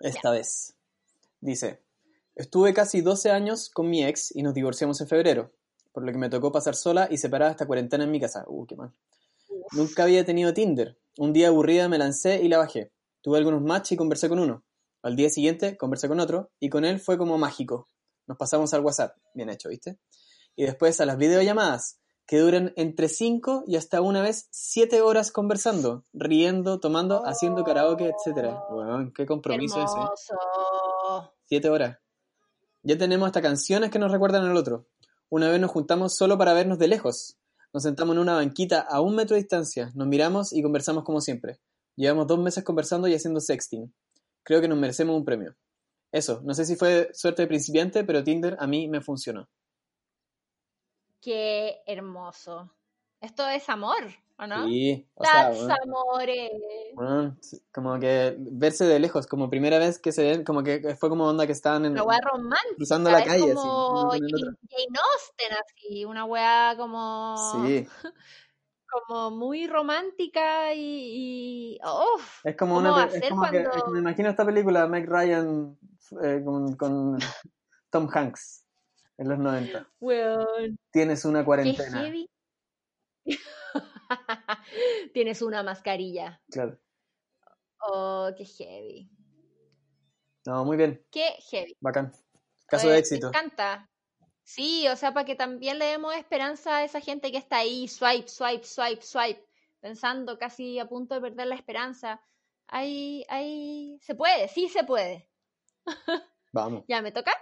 Esta vez. Dice, Estuve casi 12 años con mi ex y nos divorciamos en febrero, por lo que me tocó pasar sola y separada esta cuarentena en mi casa. Uh, qué mal. Nunca había tenido Tinder. Un día aburrida me lancé y la bajé. Tuve algunos matches y conversé con uno. Al día siguiente conversé con otro y con él fue como mágico. Nos pasamos al WhatsApp. Bien hecho, ¿viste? Y después a las videollamadas, que duran entre 5 y hasta una vez 7 horas conversando, riendo, tomando, haciendo karaoke, etc. Bueno, qué compromiso ese. 7 horas. Ya tenemos hasta canciones que nos recuerdan al otro. Una vez nos juntamos solo para vernos de lejos. Nos sentamos en una banquita a un metro de distancia, nos miramos y conversamos como siempre. Llevamos dos meses conversando y haciendo sexting. Creo que nos merecemos un premio. Eso, no sé si fue suerte de principiante, pero Tinder a mí me funcionó. Qué hermoso. Esto es amor, ¿o no? Sí, o sea, That's bueno, amore. bueno, sí, como que verse de lejos, como primera vez que se ven, como que fue como onda que estaban en, cruzando la calle, como Jane Austen, así. Una weá como. Sí, Como muy romántica y. y- uf, es como ¿Cómo una, es como que, cuando- es que me imagino esta película, Meg Ryan eh, con, con Tom Hanks en los 90. weón, Tienes una qué cuarentena. heavy. Tienes una mascarilla. Claro. Oh, qué heavy. No, muy bien, Qué heavy. bacán. Caso de Me éxito. encanta. Sí, o sea, para que también le demos esperanza a esa gente que está ahí, swipe, swipe, swipe, swipe, pensando casi a punto de perder la esperanza. Ahí, ahí, se puede, sí se puede. Vamos. Ya, ¿me toca?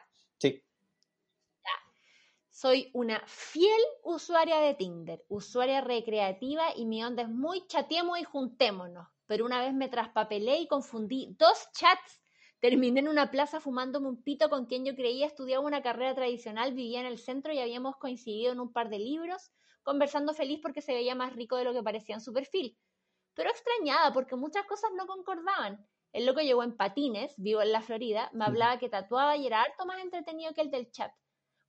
Soy una fiel usuaria de Tinder, usuaria recreativa y mi onda es muy chateemos y juntémonos. Pero una vez me traspapelé y confundí dos chats. Terminé en una plaza fumándome un pito con quien yo creía estudiaba una carrera tradicional, vivía en el centro y habíamos coincidido en un par de libros, conversando feliz porque se veía más rico de lo que parecía en su perfil. Pero extrañada porque muchas cosas no concordaban. El loco llegó en patines, vivo en la Florida, me hablaba que tatuaba y era harto más entretenido que el del chat.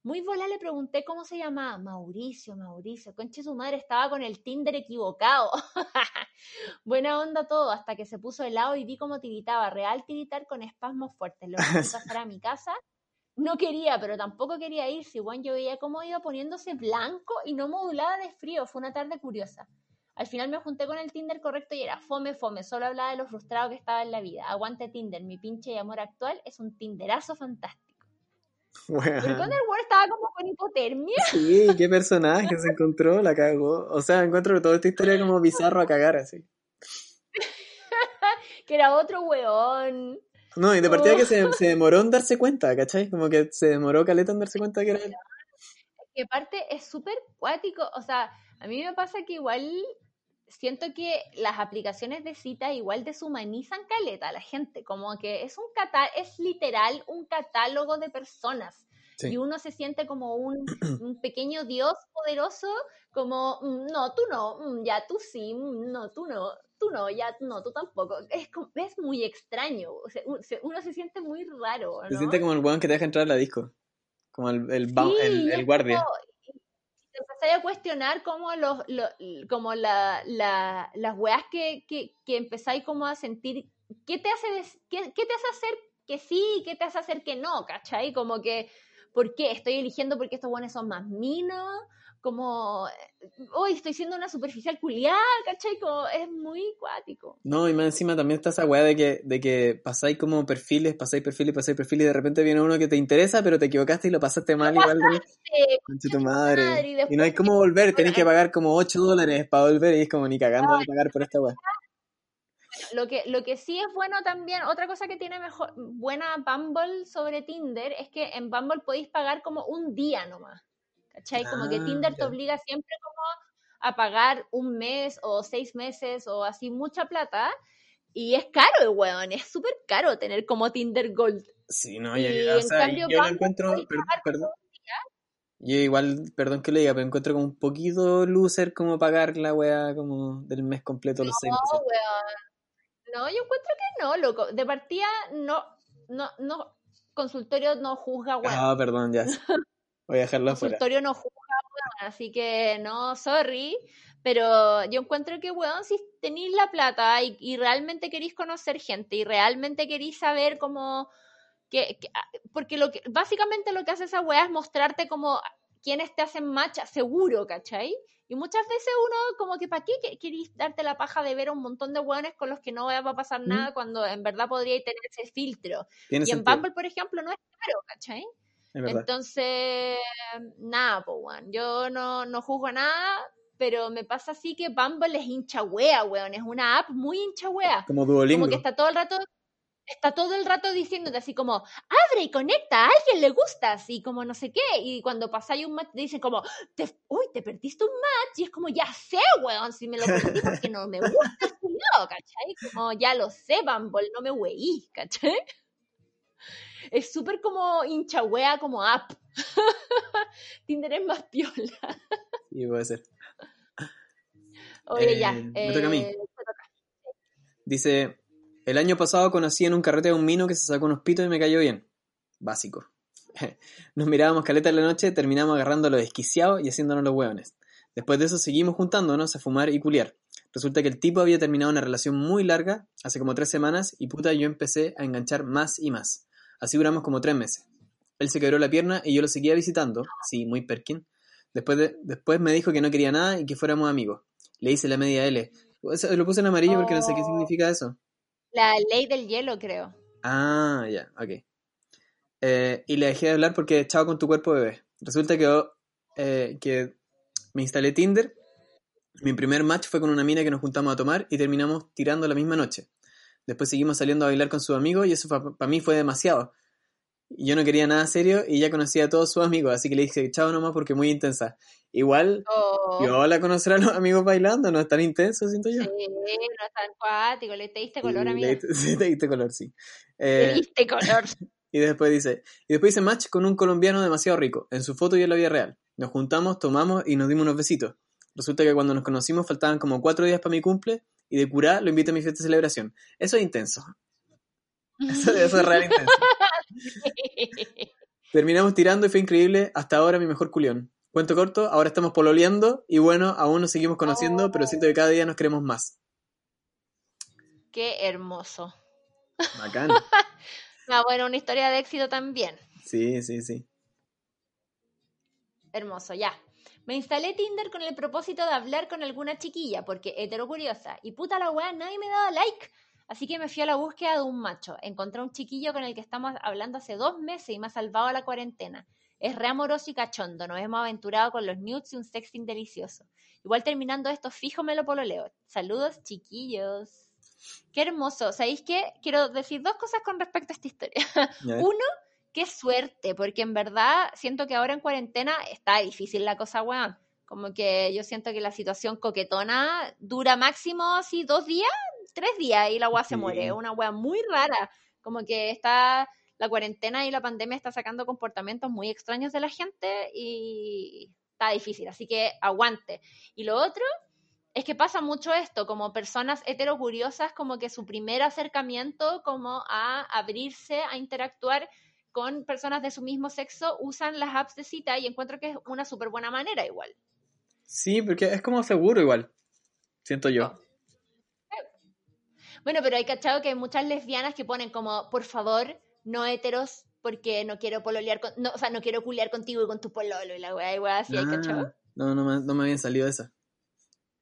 Muy volá le pregunté cómo se llamaba. Mauricio, Mauricio. Conche su madre estaba con el Tinder equivocado. Buena onda todo, hasta que se puso helado y vi cómo tiritaba. Real tiritar con espasmos fuertes. Lo que pasar a mi casa. No quería, pero tampoco quería ir. Si Juan yo veía cómo iba poniéndose blanco y no modulada de frío. Fue una tarde curiosa. Al final me junté con el Tinder correcto y era fome, fome. Solo hablaba de lo frustrado que estaba en la vida. Aguante Tinder. Mi pinche y amor actual es un Tinderazo fantástico. Bueno. el Word estaba como con hipotermia. Sí, qué personaje se encontró, la cagó. O sea, encuentro que toda esta historia como bizarro a cagar así. que era otro weón. No, y de partida que se, se demoró en darse cuenta, ¿cachai? Como que se demoró caleta en darse cuenta que era él. Que aparte es súper cuático. O sea, a mí me pasa que igual siento que las aplicaciones de cita igual deshumanizan caleta a la gente. Como que es un cata es literal un catálogo de personas. Sí. Y uno se siente como un, un pequeño dios poderoso, como, "Mm, no, tú no, mm, ya tú sí, mm, no, tú no, tú no, ya no, tú tampoco. Es, es muy extraño, o sea, uno se siente muy raro, Se siente como el weón que te deja entrar a la disco. Como el, el, Sí, el, guardia. como- y te empezáis a cuestionar como los, lo- como la, la- las weas que, que, que empezáis como a sentir, ¿qué te hace qué, qué te hace hacer que sí, qué te hace hacer que no, ¿cachai? Como que, ¿por qué? Estoy eligiendo porque estos buenos son más minos, como, hoy estoy siendo una superficial culiada, ¿cachai? Como, es muy cuático. No, y más encima también está esa weá de que, de que pasáis como perfiles, pasáis perfiles, pasáis perfiles y de repente viene uno que te interesa, pero te equivocaste y lo pasaste mal igual. de- Eh, Conche tu madre, madre. y Y no hay cómo volver, tenés que pagar como 8 dólares para volver y es como ni cagando de pagar por esta weá. Lo que, lo que sí es bueno también, otra cosa que tiene mejor, buena Bumble sobre Tinder es que en Bumble podéis pagar como un día nomás. ¿Cachai? Como que Ah, Tinder te obliga siempre como a pagar un mes o seis meses o así mucha plata. Y es caro weón, es súper caro tener como Tinder Gold. Sí, no, Y ya, o en sea, cambio yo lo encuentro, perdón, perdón. Yo igual, perdón que lo diga, pero encuentro como un poquito loser como pagar la weá como del mes completo los seis No, meses. weón. No, yo encuentro que no, loco. De partida, no, no, no, consultorio no juzga, weón. Ah, perdón, ya. Voy a dejarlo afuera. consultorio no juzga, weón, así que no, sorry, pero yo encuentro que, weón, si tenéis la plata y, y realmente queréis conocer gente y realmente queréis saber cómo que, que- ah, porque lo que, básicamente lo que hace esa weá es mostrarte como quienes te hacen match seguro, ¿cachai? Y muchas veces uno como que ¿para qué que- querís darte la paja de ver a un montón de weones con los que no va a pasar Mm. nada cuando en verdad podría tener ese filtro? Y en sentido, Bumble, por ejemplo, no es claro, ¿cachai? Entonces, nada, pues, weón. Yo no, no juzgo nada, pero me pasa así que Bumble es hincha wea, weón. Es una app muy hincha wea. Como Duolingo. Como que está todo el rato, está todo el rato diciéndote así como, abre y conecta, a alguien le gustas, y como no sé qué. Y cuando pasáis un match, te dicen como, te, uy, te perdiste un match, y es como, ya sé, weón, si me lo perdí porque no me gusta el ¿cachai? Como, ya lo sé, Bumble, no me weí, ¿cachai? Es súper como hincha wea, como app. Tinder es más piola. Sí, puede ser. Oye, Eh, ya. me toca a mí. eh, toca. Dice, el año pasado conocí en un carrete a un mino que se sacó unos pitos y me cayó bien. Básico. Nos mirábamos caleta en la noche, terminamos agarrando los desquiciados y haciéndonos los hueones. Después de eso seguimos juntándonos a fumar y culiar. Resulta que el tipo había terminado una relación muy larga, hace como tres semanas, y puta yo empecé a enganchar más y más. Así duramos como tres meses. Él se quebró la pierna y yo lo seguía visitando, sí, muy Perkin. Después, de- después me dijo que no quería nada y que fuéramos amigos. Le hice la media L. Lo puse en amarillo porque no sé qué Oh. significa eso. La ley del hielo, creo. Ah, ya, ok. Eh, y le dejé de hablar porque chao con tu cuerpo bebé. Resulta que, eh, que me instalé Tinder. Mi primer match fue con una mina que nos juntamos a tomar y terminamos tirando la misma noche. Después seguimos saliendo a bailar con sus amigos y eso para mí fue demasiado. Yo no quería nada serio y ya conocía a todos sus amigos, así que le dije chao nomás porque muy intensa. Igual, Oh, yo la conocer a los amigos bailando, no es tan intenso, siento yo. sí, no es tan cuático, le te diste color, diste- sí, te diste color, sí. Te Eh, diste color. Y después dice, y después hice match con un colombiano demasiado rico, en su foto y en la vida real. Nos juntamos, tomamos y nos dimos unos besitos. Resulta que cuando nos conocimos faltaban como cuatro días para mi cumple y de curá lo invité a mi fiesta de celebración. Eso es intenso. Eso, eso es real intenso. Terminamos tirando y fue increíble. Hasta ahora mi mejor culión. Cuento corto, ahora estamos pololeando y bueno, aún nos seguimos conociendo, pero siento que cada día nos queremos más. Qué hermoso. Bacán. Ah, bueno, una historia de éxito también. Sí, sí, sí. Hermoso, ya. Me instalé Tinder con el propósito de hablar con alguna chiquilla, porque hetero curiosa. Y puta la weá, nadie me daba like. Así que me fui a la búsqueda de un macho. Encontré un chiquillo con el que estamos hablando hace dos meses y me ha salvado la cuarentena. Es re amoroso y cachondo. Nos hemos aventurado con los nudes y un sexting delicioso. Igual terminando esto, fijo me lo pololeo. Saludos, chiquillos. Qué hermoso. ¿Sabéis qué? Quiero decir dos cosas con respecto a esta historia. Uno, qué suerte, porque en verdad siento que ahora en cuarentena está difícil la cosa, weón. Como que yo siento que la situación coquetona dura máximo así dos días, tres días y la weá se Sí. muere. Es una weá muy rara. Como que está la cuarentena y la pandemia está sacando comportamientos muy extraños de la gente y está difícil. Así que aguante. Y lo otro es que pasa mucho esto, como personas heterocuriosas, como que su primer acercamiento como a abrirse, a interactuar con personas de su mismo sexo, usan las apps de cita y encuentro que es una súper buena manera igual. Sí, porque es como seguro igual. Siento yo. Bueno, pero hay cachado que hay muchas lesbianas que ponen como, por favor, no heteros, porque no quiero pololear con, no, o sea, no quiero culiar contigo y con tu pololo y la weá, y weá así, ¿hay cachado? Ah, no, no me, no me habían salido esa.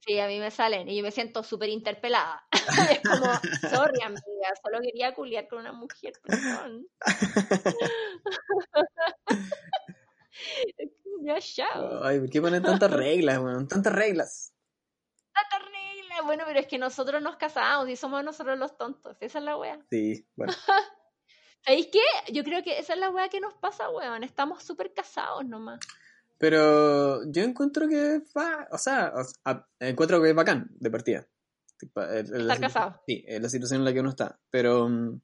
Sí, a mí me salen y yo me siento súper interpelada. es como, sorry amiga, solo quería culiar con una mujer, perdón. ya, chao. Ay, ¿por qué ponen tantas reglas, weón? Tantas reglas. Tanta regla. Bueno, pero es que nosotros nos casamos y somos nosotros los tontos. Esa es la wea. Sí, bueno. ¿Sabéis qué? Yo creo que esa es la wea que nos pasa, weón. Estamos súper casados nomás. Pero yo encuentro que va, o sea, encuentro que es bacán de partida. Estar casado. Sí, es la situación en la que uno está. Pero, mm,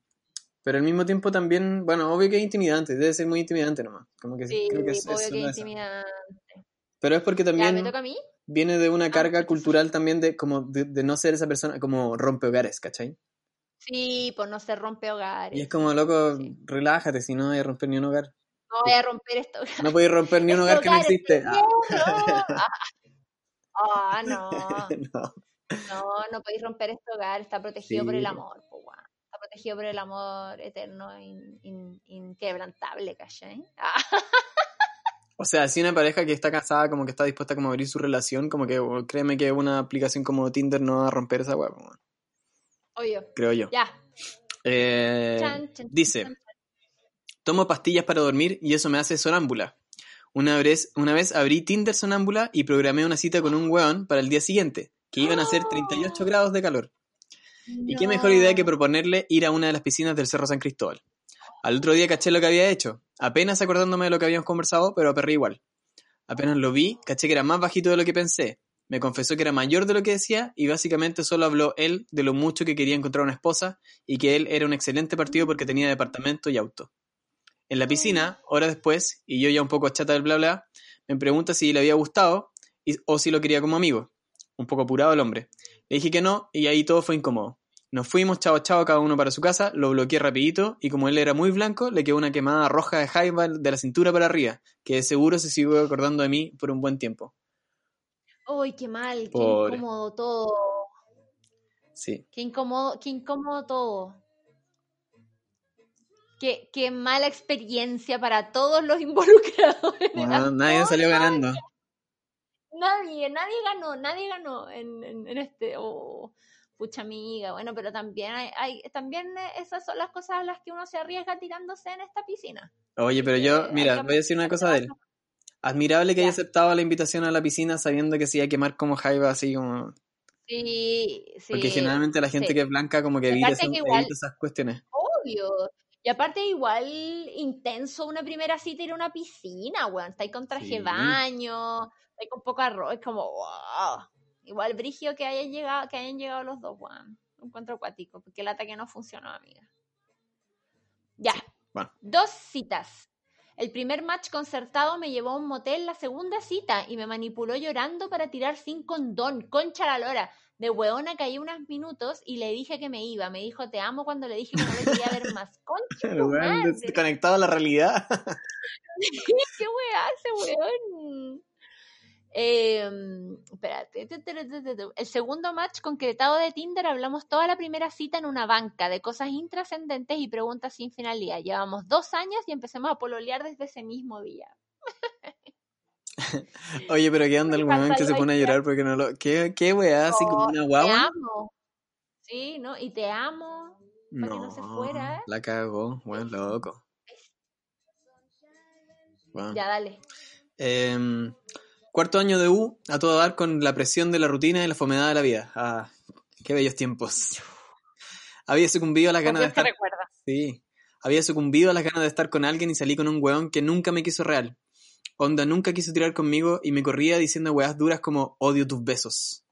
pero al mismo tiempo también, bueno, obvio que es intimidante, debe ser muy intimidante nomás. Como que Sí, creo que es, es obvio que eso. intimidante. Pero es porque Ya, también ¿me toca a mí? viene de una Ah, carga cultural también de como de, de no ser esa persona como rompe hogares, ¿cachai? Sí, por no se rompe hogares. Y es como, loco, Sí. relájate, si no hay romper ni un hogar. No voy a romper esto. No podéis romper ni un hogar que no existe. Ah. Ah, no. no. No, no podéis romper este hogar, está protegido por el amor, po. Está protegido por el amor eterno, in- in- inquebrantable, ¿cachai? Ah, O sea, si una pareja que está casada como que está dispuesta como a abrir su relación, como que oh, créeme que una aplicación como Tinder no va a romper esa hueá, obvio. creo yo. Ya. Eh, Chan, chan, dice, chan. Tomo pastillas para dormir y eso me hace sonámbula. Una vez, una vez abrí Tinder sonámbula y programé una cita con un weón para el día siguiente, que iban a ser 38 grados de calor. Y qué mejor idea que proponerle ir a una de las piscinas del Cerro San Cristóbal. Al otro día caché lo que había hecho, apenas acordándome de lo que habíamos conversado, pero aperré igual. Apenas lo vi, caché que era más bajito de lo que pensé. Me confesó que era mayor de lo que decía y básicamente solo habló él de lo mucho que quería encontrar una esposa y que él era un excelente partido porque tenía departamento y auto. En la piscina, horas después, y yo ya un poco chata del bla bla, me pregunta si le había gustado y- o si lo quería como amigo. Un poco apurado el hombre. Le dije que no y ahí todo fue incómodo. Nos fuimos chao chao cada uno para su casa, lo bloqueé rapidito y como él era muy blanco, le quedó una quemada roja de jaiba de la cintura para arriba, que de seguro se siguió acordando de mí por un buen tiempo. Uy, qué mal, qué Pobre. incómodo todo. Sí. Qué incómodo, qué incómodo todo. Qué, qué mala experiencia para todos los involucrados. Bueno, nadie salió ganando. Nadie, nadie ganó, nadie ganó en, en- en este. Oh, pucha amiga, bueno, pero también hay, hay- también esas son las cosas a las que uno se arriesga tirándose en esta piscina. Oye, pero yo, mira, voy a decir una cosa de él. Admirable que haya Ya. aceptado la invitación a la piscina sabiendo que se iba a quemar como jaiba, así como... Sí, sí. Porque generalmente la gente sí. que es blanca como que evita esas cuestiones. Obvio. Y aparte igual intenso una primera cita ir a una piscina, weón. Estáis con traje Sí. de baño, estáis con poco arroz, es como, wow. Igual brigio que hayan llegado, que hayan llegado los dos, weón. Un encuentro acuático, porque el ataque no funcionó, amiga. Ya. bueno. Dos citas. El primer match concertado me llevó a un motel la segunda cita y me manipuló llorando para tirar sin condón. Concha la lora. De hueona caí unos minutos y le dije que me iba. Me dijo te amo cuando le dije que no le quería ver más. Concha weón desconectado a la realidad. ¿Qué weá ese weón? Eh, espérate. El segundo match concretado de Tinder hablamos toda la primera cita en una banca de cosas intrascendentes y preguntas sin finalidad. Llevamos dos años y empezamos a pololear desde ese mismo día. Oye, pero ¿qué onda el weón que se pone a llorar porque no lo... ¿Qué, qué weá? Así como una Te guagua. amo. Sí, ¿no? Y te amo. para que no se fuera, ¿eh? la cagó, weón, loco. Weón. Ya, dale. Em, cuarto año de U, a todo dar con la presión de la rutina y la fomedad de la vida. Ah, qué bellos tiempos. Había sucumbido a las ganas de te estar... Sí, había sucumbido a las ganas de estar con alguien y salí con un weón que nunca me quiso real. Onda nunca quiso tirar conmigo y me corría diciendo weas duras como odio tus besos.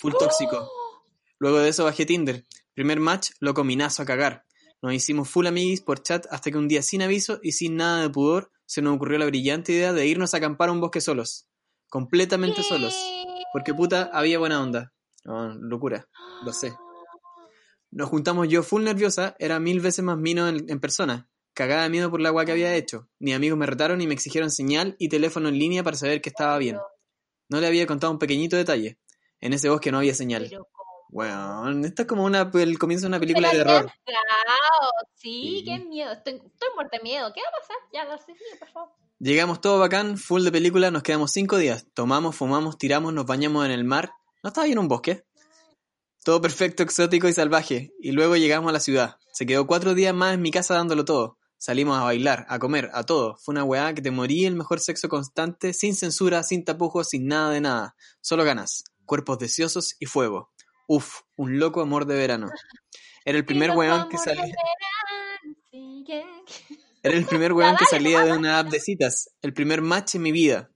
Full tóxico. Luego de eso bajé Tinder. Primer match, loco minazo a cagar. Nos hicimos full amiguis por chat hasta que un día sin aviso y sin nada de pudor se nos ocurrió la brillante idea de irnos a acampar a un bosque solos. Completamente solos. Porque puta, había buena onda. No, locura, lo sé. Nos juntamos yo full nerviosa, era mil veces más mino en, en persona. Cagada de miedo por la agua que había hecho. Mis amigos me retaron y me exigieron señal y teléfono en línea para saber que estaba bien. No le había contado un pequeñito detalle. En ese bosque no había señal. Bueno, esto es como una, el comienzo de una película de terror. Sí, Sí. qué miedo. Estoy, estoy muerta de miedo. ¿Qué va a pasar? Ya, lo sé, por favor. Llegamos todo bacán, full de película, nos quedamos cinco días. Tomamos, fumamos, tiramos, nos bañamos en el mar. ¿No estaba bien un bosque? Todo perfecto, exótico y salvaje. Y luego llegamos a la ciudad. Se quedó cuatro días más en mi casa dándolo todo. Salimos a bailar, a comer, a todo. Fue una weá que te morí el mejor sexo constante, sin censura, sin tapujos, sin nada de nada. Solo ganas, cuerpos deseosos y fuego. Uf, un loco amor de verano. Era el primer weón que salía. Era el primer weón que salía de una app de citas, el primer match en mi vida.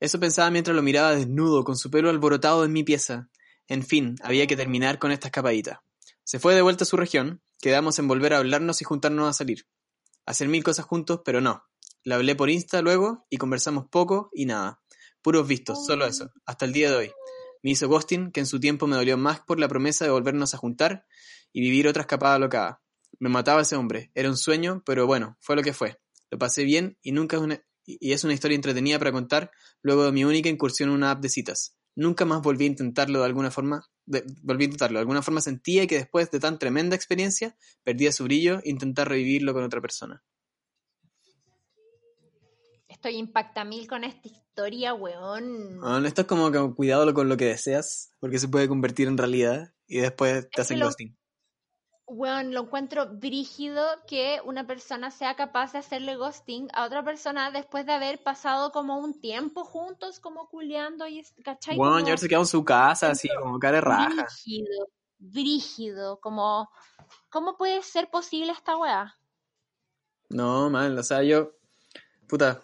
Eso pensaba mientras lo miraba desnudo, con su pelo alborotado en mi pieza. En fin, había que terminar con esta escapadita. Se fue de vuelta a su región, quedamos en volver a hablarnos y juntarnos a salir. Hacer mil cosas juntos, pero no. Le hablé por Insta luego y conversamos poco y nada. Puros vistos, solo eso, hasta el día de hoy. Me hizo ghosting, que en su tiempo me dolió más por la promesa de volvernos a juntar y vivir otra escapada locada. Me mataba ese hombre, era un sueño, pero bueno, fue lo que fue. Lo pasé bien y nunca es una, y es una historia entretenida para contar luego de mi única incursión en una app de citas. Nunca más volví a intentarlo de alguna forma. de- volví a intentarlo. De alguna forma sentía que después de tan tremenda experiencia, perdía su brillo e intentar revivirlo con otra persona. Estoy impacta mil con esta historia, weón. Esto es como que cuidado con lo que deseas, porque se puede convertir en realidad y después te hacen ghosting. Weón, lo encuentro brígido que una persona sea capaz de hacerle ghosting a otra persona después de haber pasado como un tiempo juntos, como culeando y, ¿cachai? Bueno, Como ya se quedó en su casa, así como cara de raja. brígido, brígido, como, ¿cómo puede ser posible esta weá? No, mal, o sea, yo. Puta.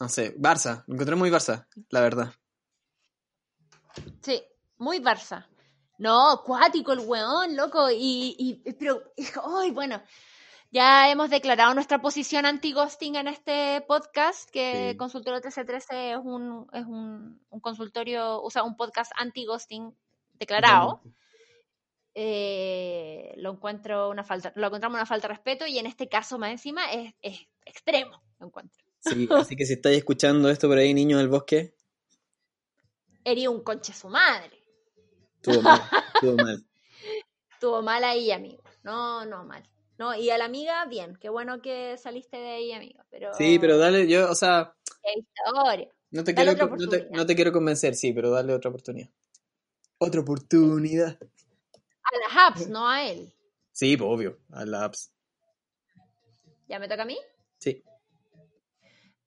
No sé, Barça, lo encontré muy Barça, la verdad. Sí, muy Barça. No, cuático el weón, loco. Y, y pero, ay, bueno, ya hemos declarado nuestra posición anti-ghosting en este podcast, que Sí. Consultorio 1313 es un, es un, un consultorio, o sea, un podcast anti-ghosting declarado. Eh, lo encuentro una falta, lo encontramos una falta de respeto y en este caso más encima es, es extremo, lo encuentro. Sí, así que si estáis escuchando esto por ahí, niños del bosque, Hería un conche su madre. Estuvo mal, estuvo mal. Estuvo mal ahí, amigo. No, no, mal. No, y a la amiga, bien. Qué bueno que saliste de ahí, amigo. Pero... Sí, pero dale, yo, o sea, Qué historia. no te, Dale quiero, no, te, no te quiero convencer, sí, pero dale otra oportunidad. Otra oportunidad. A las apps, no a él. Sí, pues obvio, a la apps. ¿Ya me toca a mí? Sí.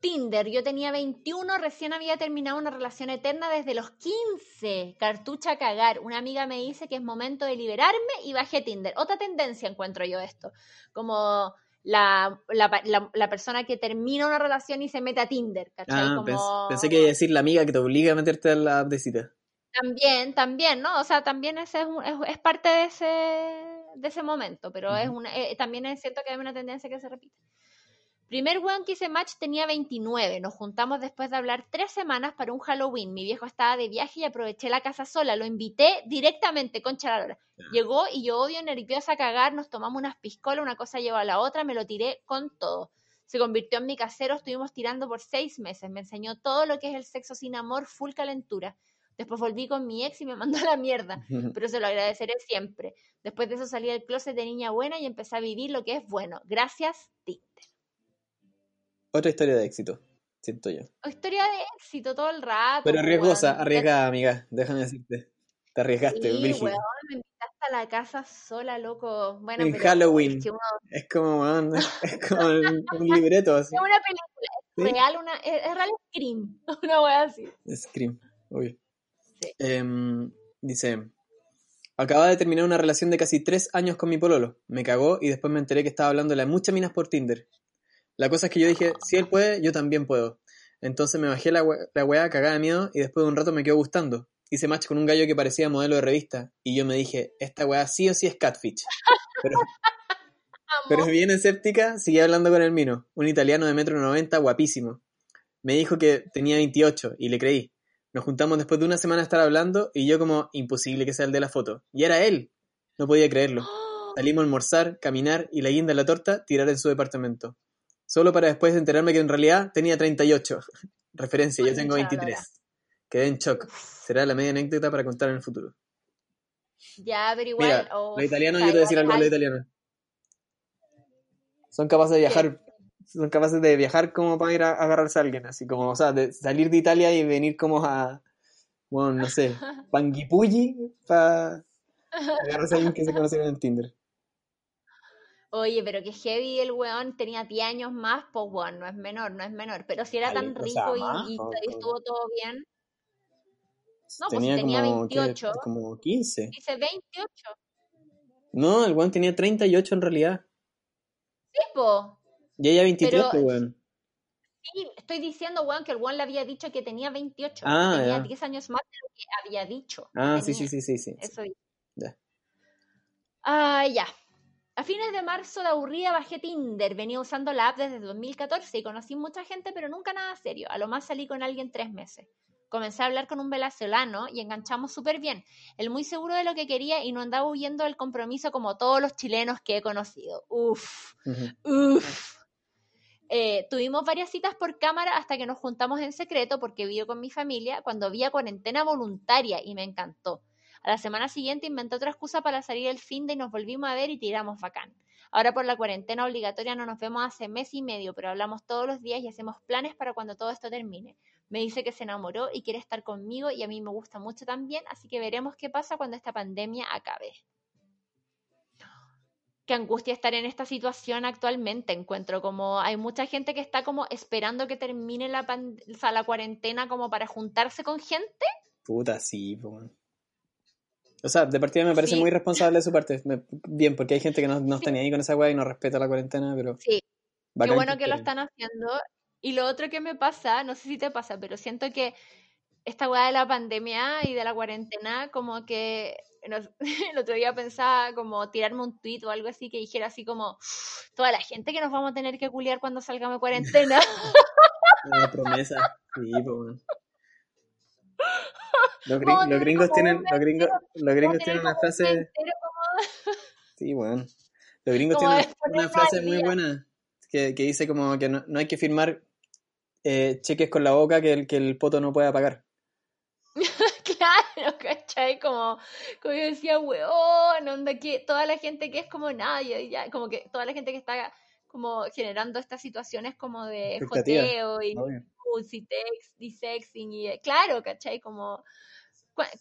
Tinder, yo tenía 21, recién había terminado una relación eterna desde los 15. Cartucha a cagar. Una amiga me dice que es momento de liberarme y bajé Tinder. Otra tendencia encuentro yo esto. Como la, la, la- la persona que termina una relación y se mete a Tinder, ¿cachai? Ah, Como... pensé que iba a decir la amiga que te obliga a meterte a la app de cita. También, también, ¿no? O sea, también ese es, un- es, es parte de ese, de ese momento, pero es Ujú. una, eh, también es cierto que hay una tendencia que se repite. Primer weón que hice match tenía 29. Nos juntamos después de hablar tres semanas para un Halloween. Mi viejo estaba de viaje y aproveché la casa sola. Lo invité directamente, concha la. Llegó y yo odio nerviosa a cagar. Nos tomamos unas piscolas, una cosa llevó a la otra. Me lo tiré con todo. Se convirtió en mi casero. Estuvimos tirando por seis meses. Me enseñó todo lo que es el sexo sin amor, full calentura. Después volví con mi ex y me mandó a la mierda pero se lo agradeceré siempre. Después de eso salí del closet de niña buena y empecé a vivir lo que es bueno. Gracias, Tinder. Otra historia de éxito, siento yo. O historia de éxito todo el rato. Pero weón. arriesgosa, arriesgada, amiga, déjame decirte. Te arriesgaste, Sí, weón, me invitaste a la casa sola, loco. Bueno, En pero Halloween. Es, que uno- Es como, weón, es como un, un libreto así. es una película, es Sí. real, una, es, es real Scream, una wea así. Scream, obvio. Sí. Em, dice, acababa de terminar una relación de casi tres años con mi pololo. Me cagó y después me enteré que estaba hablándole a muchas minas por Tinder. La cosa es que yo dije, si él puede, yo también puedo. Entonces me bajé la, we- la weá cagada de miedo y después de un rato me quedó gustando. Hice match con un gallo que parecía modelo de revista y yo me dije, esta weá sí o sí es catfish. Pero, pero bien escéptica, seguí hablando con el mino, un italiano de metro noventa guapísimo. Me dijo que tenía 28 y le creí. Nos juntamos después de una semana de estar hablando y yo como, imposible que sea el de la foto. Y era él. No podía creerlo. Salimos a almorzar, caminar y la guinda de la torta tirar en su departamento. Solo para después enterarme que en realidad tenía 38. Referencia, yo tengo Concha la 23. Quedé en shock. Será la media anécdota para contar en el futuro. Ya, pero igual. Mira, oh, los italianos, o sea, yo te voy a decir algo de es los italianos. Son capaces de viajar, son capaces de viajar como para ir a, a agarrarse a alguien, así como, o sea, de salir de Italia y venir como a, bueno, no sé, Panguipulli para agarrarse a alguien que se conocieron en Tinder. Oye, pero que heavy el weón tenía 10 años más, pues weón, no es menor, no es menor. Pero si era Ay, tan o sea, rico y- más, y, y estuvo todo bien. No, pues tenía, si tenía como, ¿qué? 28. como 15. Dice 28. No, el weón tenía 38 en realidad. Sí, po. Y ella 23, Pero- pues, weón. Sí, estoy diciendo, weón, que el weón le había dicho que tenía 28. Ah, tenía ya. 10 años más de lo que había dicho. Ah, sí, sí, sí, sí, sí. Eso dice. Ya. Ah, ya. A fines de marzo de aburrida bajé Tinder. Venía usando la app desde 2014 y conocí mucha gente, pero nunca nada serio. A lo más salí con alguien tres meses. Comencé a hablar con un venezolano y enganchamos súper bien. Él muy seguro de lo que quería y no andaba huyendo del compromiso como todos los chilenos que he conocido. Uf, Ujú. uf. eh, tuvimos varias citas por cámara hasta que nos juntamos en secreto porque vivo con mi familia cuando había cuarentena voluntaria y me encantó. A la semana siguiente inventé otra excusa para salir el fin de y nos volvimos a ver y tiramos bacán. Ahora por la cuarentena obligatoria no nos vemos hace mes y medio, pero hablamos todos los días y hacemos planes para cuando todo esto termine. Me dice que se enamoró y quiere estar conmigo y a mí me gusta mucho también, así que veremos qué pasa cuando esta pandemia acabe. Qué angustia estar en esta situación actualmente, encuentro como hay mucha gente que está como esperando que termine la, cuarentena como para juntarse con gente. Puta, sí, pues. O sea, de partida me parece muy responsable de su parte. bien, porque hay gente que no, no está ni ahí con esa weá y no respeta la cuarentena, pero. Sí. Qué bueno que, lo están haciendo. Y lo otro que me pasa, no sé si te pasa, pero siento que esta weá de la pandemia y de la cuarentena, como que el otro día pensaba como tirarme un tweet o algo así que dijera así como toda la gente que nos vamos a tener que culiar cuando salgamos de cuarentena. Una promesa, sí, pues. Los, gringos tienen, los gringos, los gringos tienen una frase. Sí, bueno. Los gringos tienen una frase muy buena que, que, dice como que no, no hay que firmar eh, cheques con la boca que el, que el poto no pueda pagar. claro, ¿cachai? Como, como yo decía, weón, onda que toda la gente que es como nadie, ya, como que toda la gente que está como generando estas situaciones como de joteo y y sexing y eh, claro, ¿cachai? Como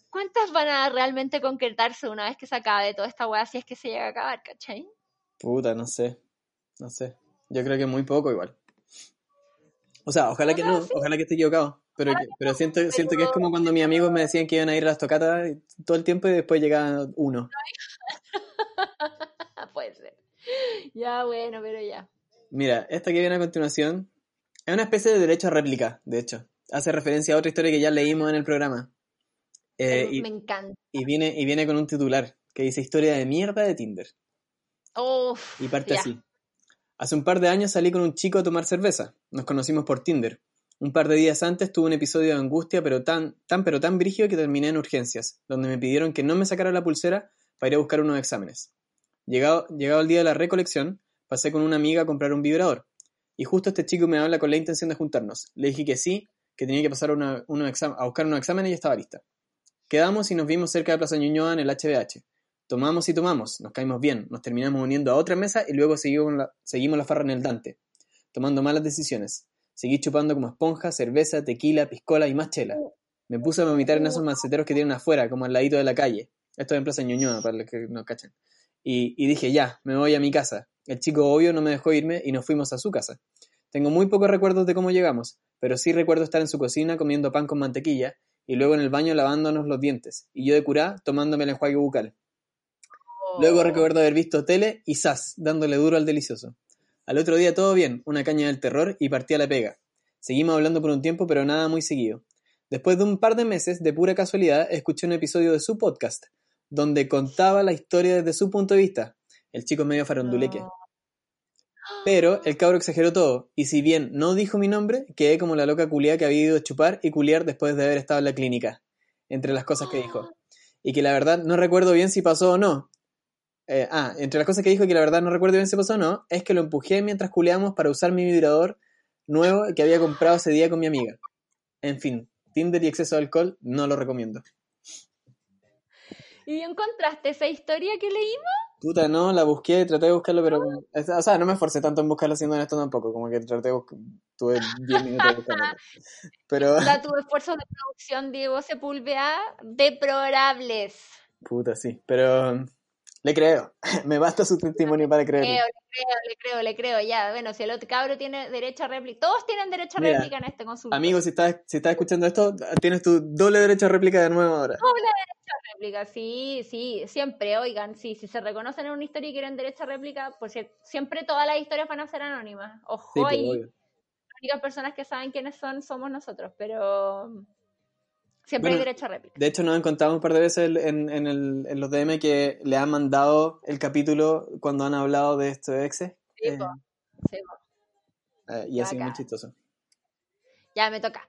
¿cuántas van a realmente concretarse una vez que se acabe toda esta weá si es que se llega a acabar, ¿cachai? Puta, no sé. No sé. Yo creo que muy poco igual. O sea, ojalá que no, ojalá que esté equivocado. Pero, pero siento, siento que es como cuando mis amigos me decían que iban a ir a las tocatas todo el tiempo y después llegaba uno. Ya, bueno, pero ya. Mira, esta que viene a continuación es una especie de derecho a réplica, de hecho. Hace referencia a otra historia que ya leímos en el programa. Eh, y, me encanta. Y viene, y viene con un titular que dice historia de mierda de Tinder. y parte así. Hace un par de años salí con un chico a tomar cerveza. Nos conocimos por Tinder. Un par de días antes tuve un episodio de angustia, pero tan, tan, pero tan brígido que terminé en urgencias, donde me pidieron que no me sacara la pulsera para ir a buscar unos exámenes. Llegado, el día de la recolección, pasé con una amiga a comprar un vibrador. Y justo este chico me habla con la intención de juntarnos. Le dije que sí, que tenía que pasar a buscar unos exámenes y estaba lista. Quedamos y nos vimos cerca de Plaza Ñuñoa en el HBH. Tomamos y tomamos, nos caímos bien, nos terminamos uniendo a otra mesa y luego seguimos la, farra en el Dante, tomando malas decisiones. Seguí chupando como esponja, cerveza, tequila, piscola y más chela. Me puse a vomitar en esos maceteros que tienen afuera, como al ladito de la calle. Esto es en Plaza Ñuñoa, para los que no cachen. Y, y dije, ya, me voy a mi casa. El chico obvio no me dejó irme y nos fuimos a su casa. Tengo muy pocos recuerdos de cómo llegamos, pero sí recuerdo estar en su cocina comiendo pan con mantequilla y luego en el baño lavándonos los dientes, y yo de curá tomándome el enjuague bucal. Luego oh. recuerdo haber visto tele y sas, dándole duro al delicioso. Al otro día todo bien, una caña del terror y partí a la pega. Seguimos hablando por un tiempo, pero nada muy seguido. Después de un par de meses, de pura casualidad, escuché un episodio de su podcast, donde contaba la historia desde su punto de vista. El chico medio faronduleque. Pero el cabro exageró todo, y si bien no dijo mi nombre, quedé como la loca culia que había ido a chupar y culiar después de haber estado en la clínica, entre las cosas que dijo. Y que la verdad no recuerdo bien si pasó o no. Eh, ah, entre las cosas que dijo que la verdad no recuerdo bien si pasó o no, es que lo empujé mientras culeamos para usar mi vibrador nuevo que había comprado ese día con mi amiga. En fin, Tinder y exceso de alcohol no lo recomiendo. ¿Y encontraste esa historia que leímos? Puta, no, la busqué, traté de buscarlo, pero. O sea, no me esforcé tanto en buscarlo siendo esto tampoco, como que traté de buscar. Tuve 10 minutos de buscarlo. Pero. Sea, tu esfuerzo de producción, Diego Sepúlveda, deplorables. Puta, sí, pero. Le creo, me basta su testimonio para creer. Le creo, le creo, le creo, le creo, ya. Bueno, si el otro cabro tiene derecho a réplica, todos tienen derecho a réplica en este consultorio. Amigo, si estás, si estás escuchando esto, tienes tu doble derecho a réplica de nuevo ahora. Doble derecho a réplica, sí, sí, siempre, oigan, sí, si se reconocen en una historia y quieren derecho a réplica, pues siempre todas las historias van a ser anónimas. Ojo, sí, pues, las únicas personas que saben quiénes son somos nosotros, pero Siempre hay derecho a réplica. De hecho, nos han contado un par de veces en, en, el, en, los DM que le han mandado el capítulo cuando han hablado de esto de exes. Sí, sí eh, y sido muy chistoso. Ya me toca.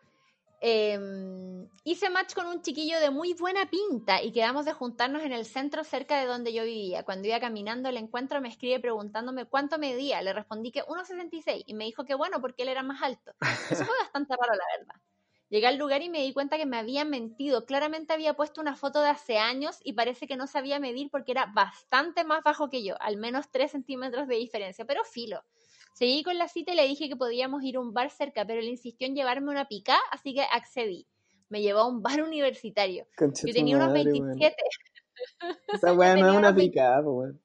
em, hice match con un chiquillo de muy buena pinta y quedamos de juntarnos en el centro cerca de donde yo vivía. Cuando iba caminando al encuentro me escribe preguntándome cuánto medía. Le respondí que 1,66 y me dijo que bueno porque él era más alto. Eso fue bastante raro, la verdad. Llegué al lugar y me di cuenta que me habían mentido. Claramente había puesto una foto de hace años y parece que no sabía medir porque era bastante más bajo que yo, al menos 3 centímetros de diferencia, pero filo. Seguí con la cita y le dije que podíamos ir a un bar cerca, pero él insistió en llevarme una pica, así que accedí. Me llevó a un bar universitario. yo tenía unos 27. Esa weá no es una pica, weón.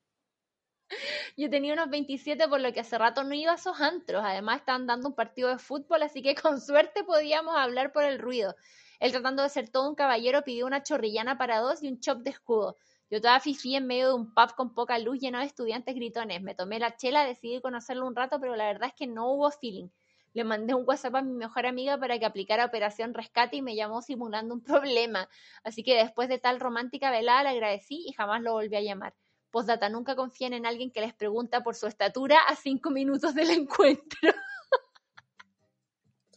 Yo tenía unos 27, por lo que hace rato no iba a esos antros. Además, estaban dando un partido de fútbol, así que con suerte podíamos hablar por el ruido. Él, tratando de ser todo un caballero, pidió una chorrillana para dos y un chop de escudo. Yo estaba fifi en medio de un pub con poca luz lleno de estudiantes gritones. Me tomé la chela, decidí conocerlo un rato, pero la verdad es que no hubo feeling. Le mandé un WhatsApp a mi mejor amiga para que aplicara Operación Rescate y me llamó simulando un problema. Así que después de tal romántica velada le agradecí y jamás lo volví a llamar. Postdata, nunca confíen en alguien que les pregunta por su estatura a cinco minutos del encuentro.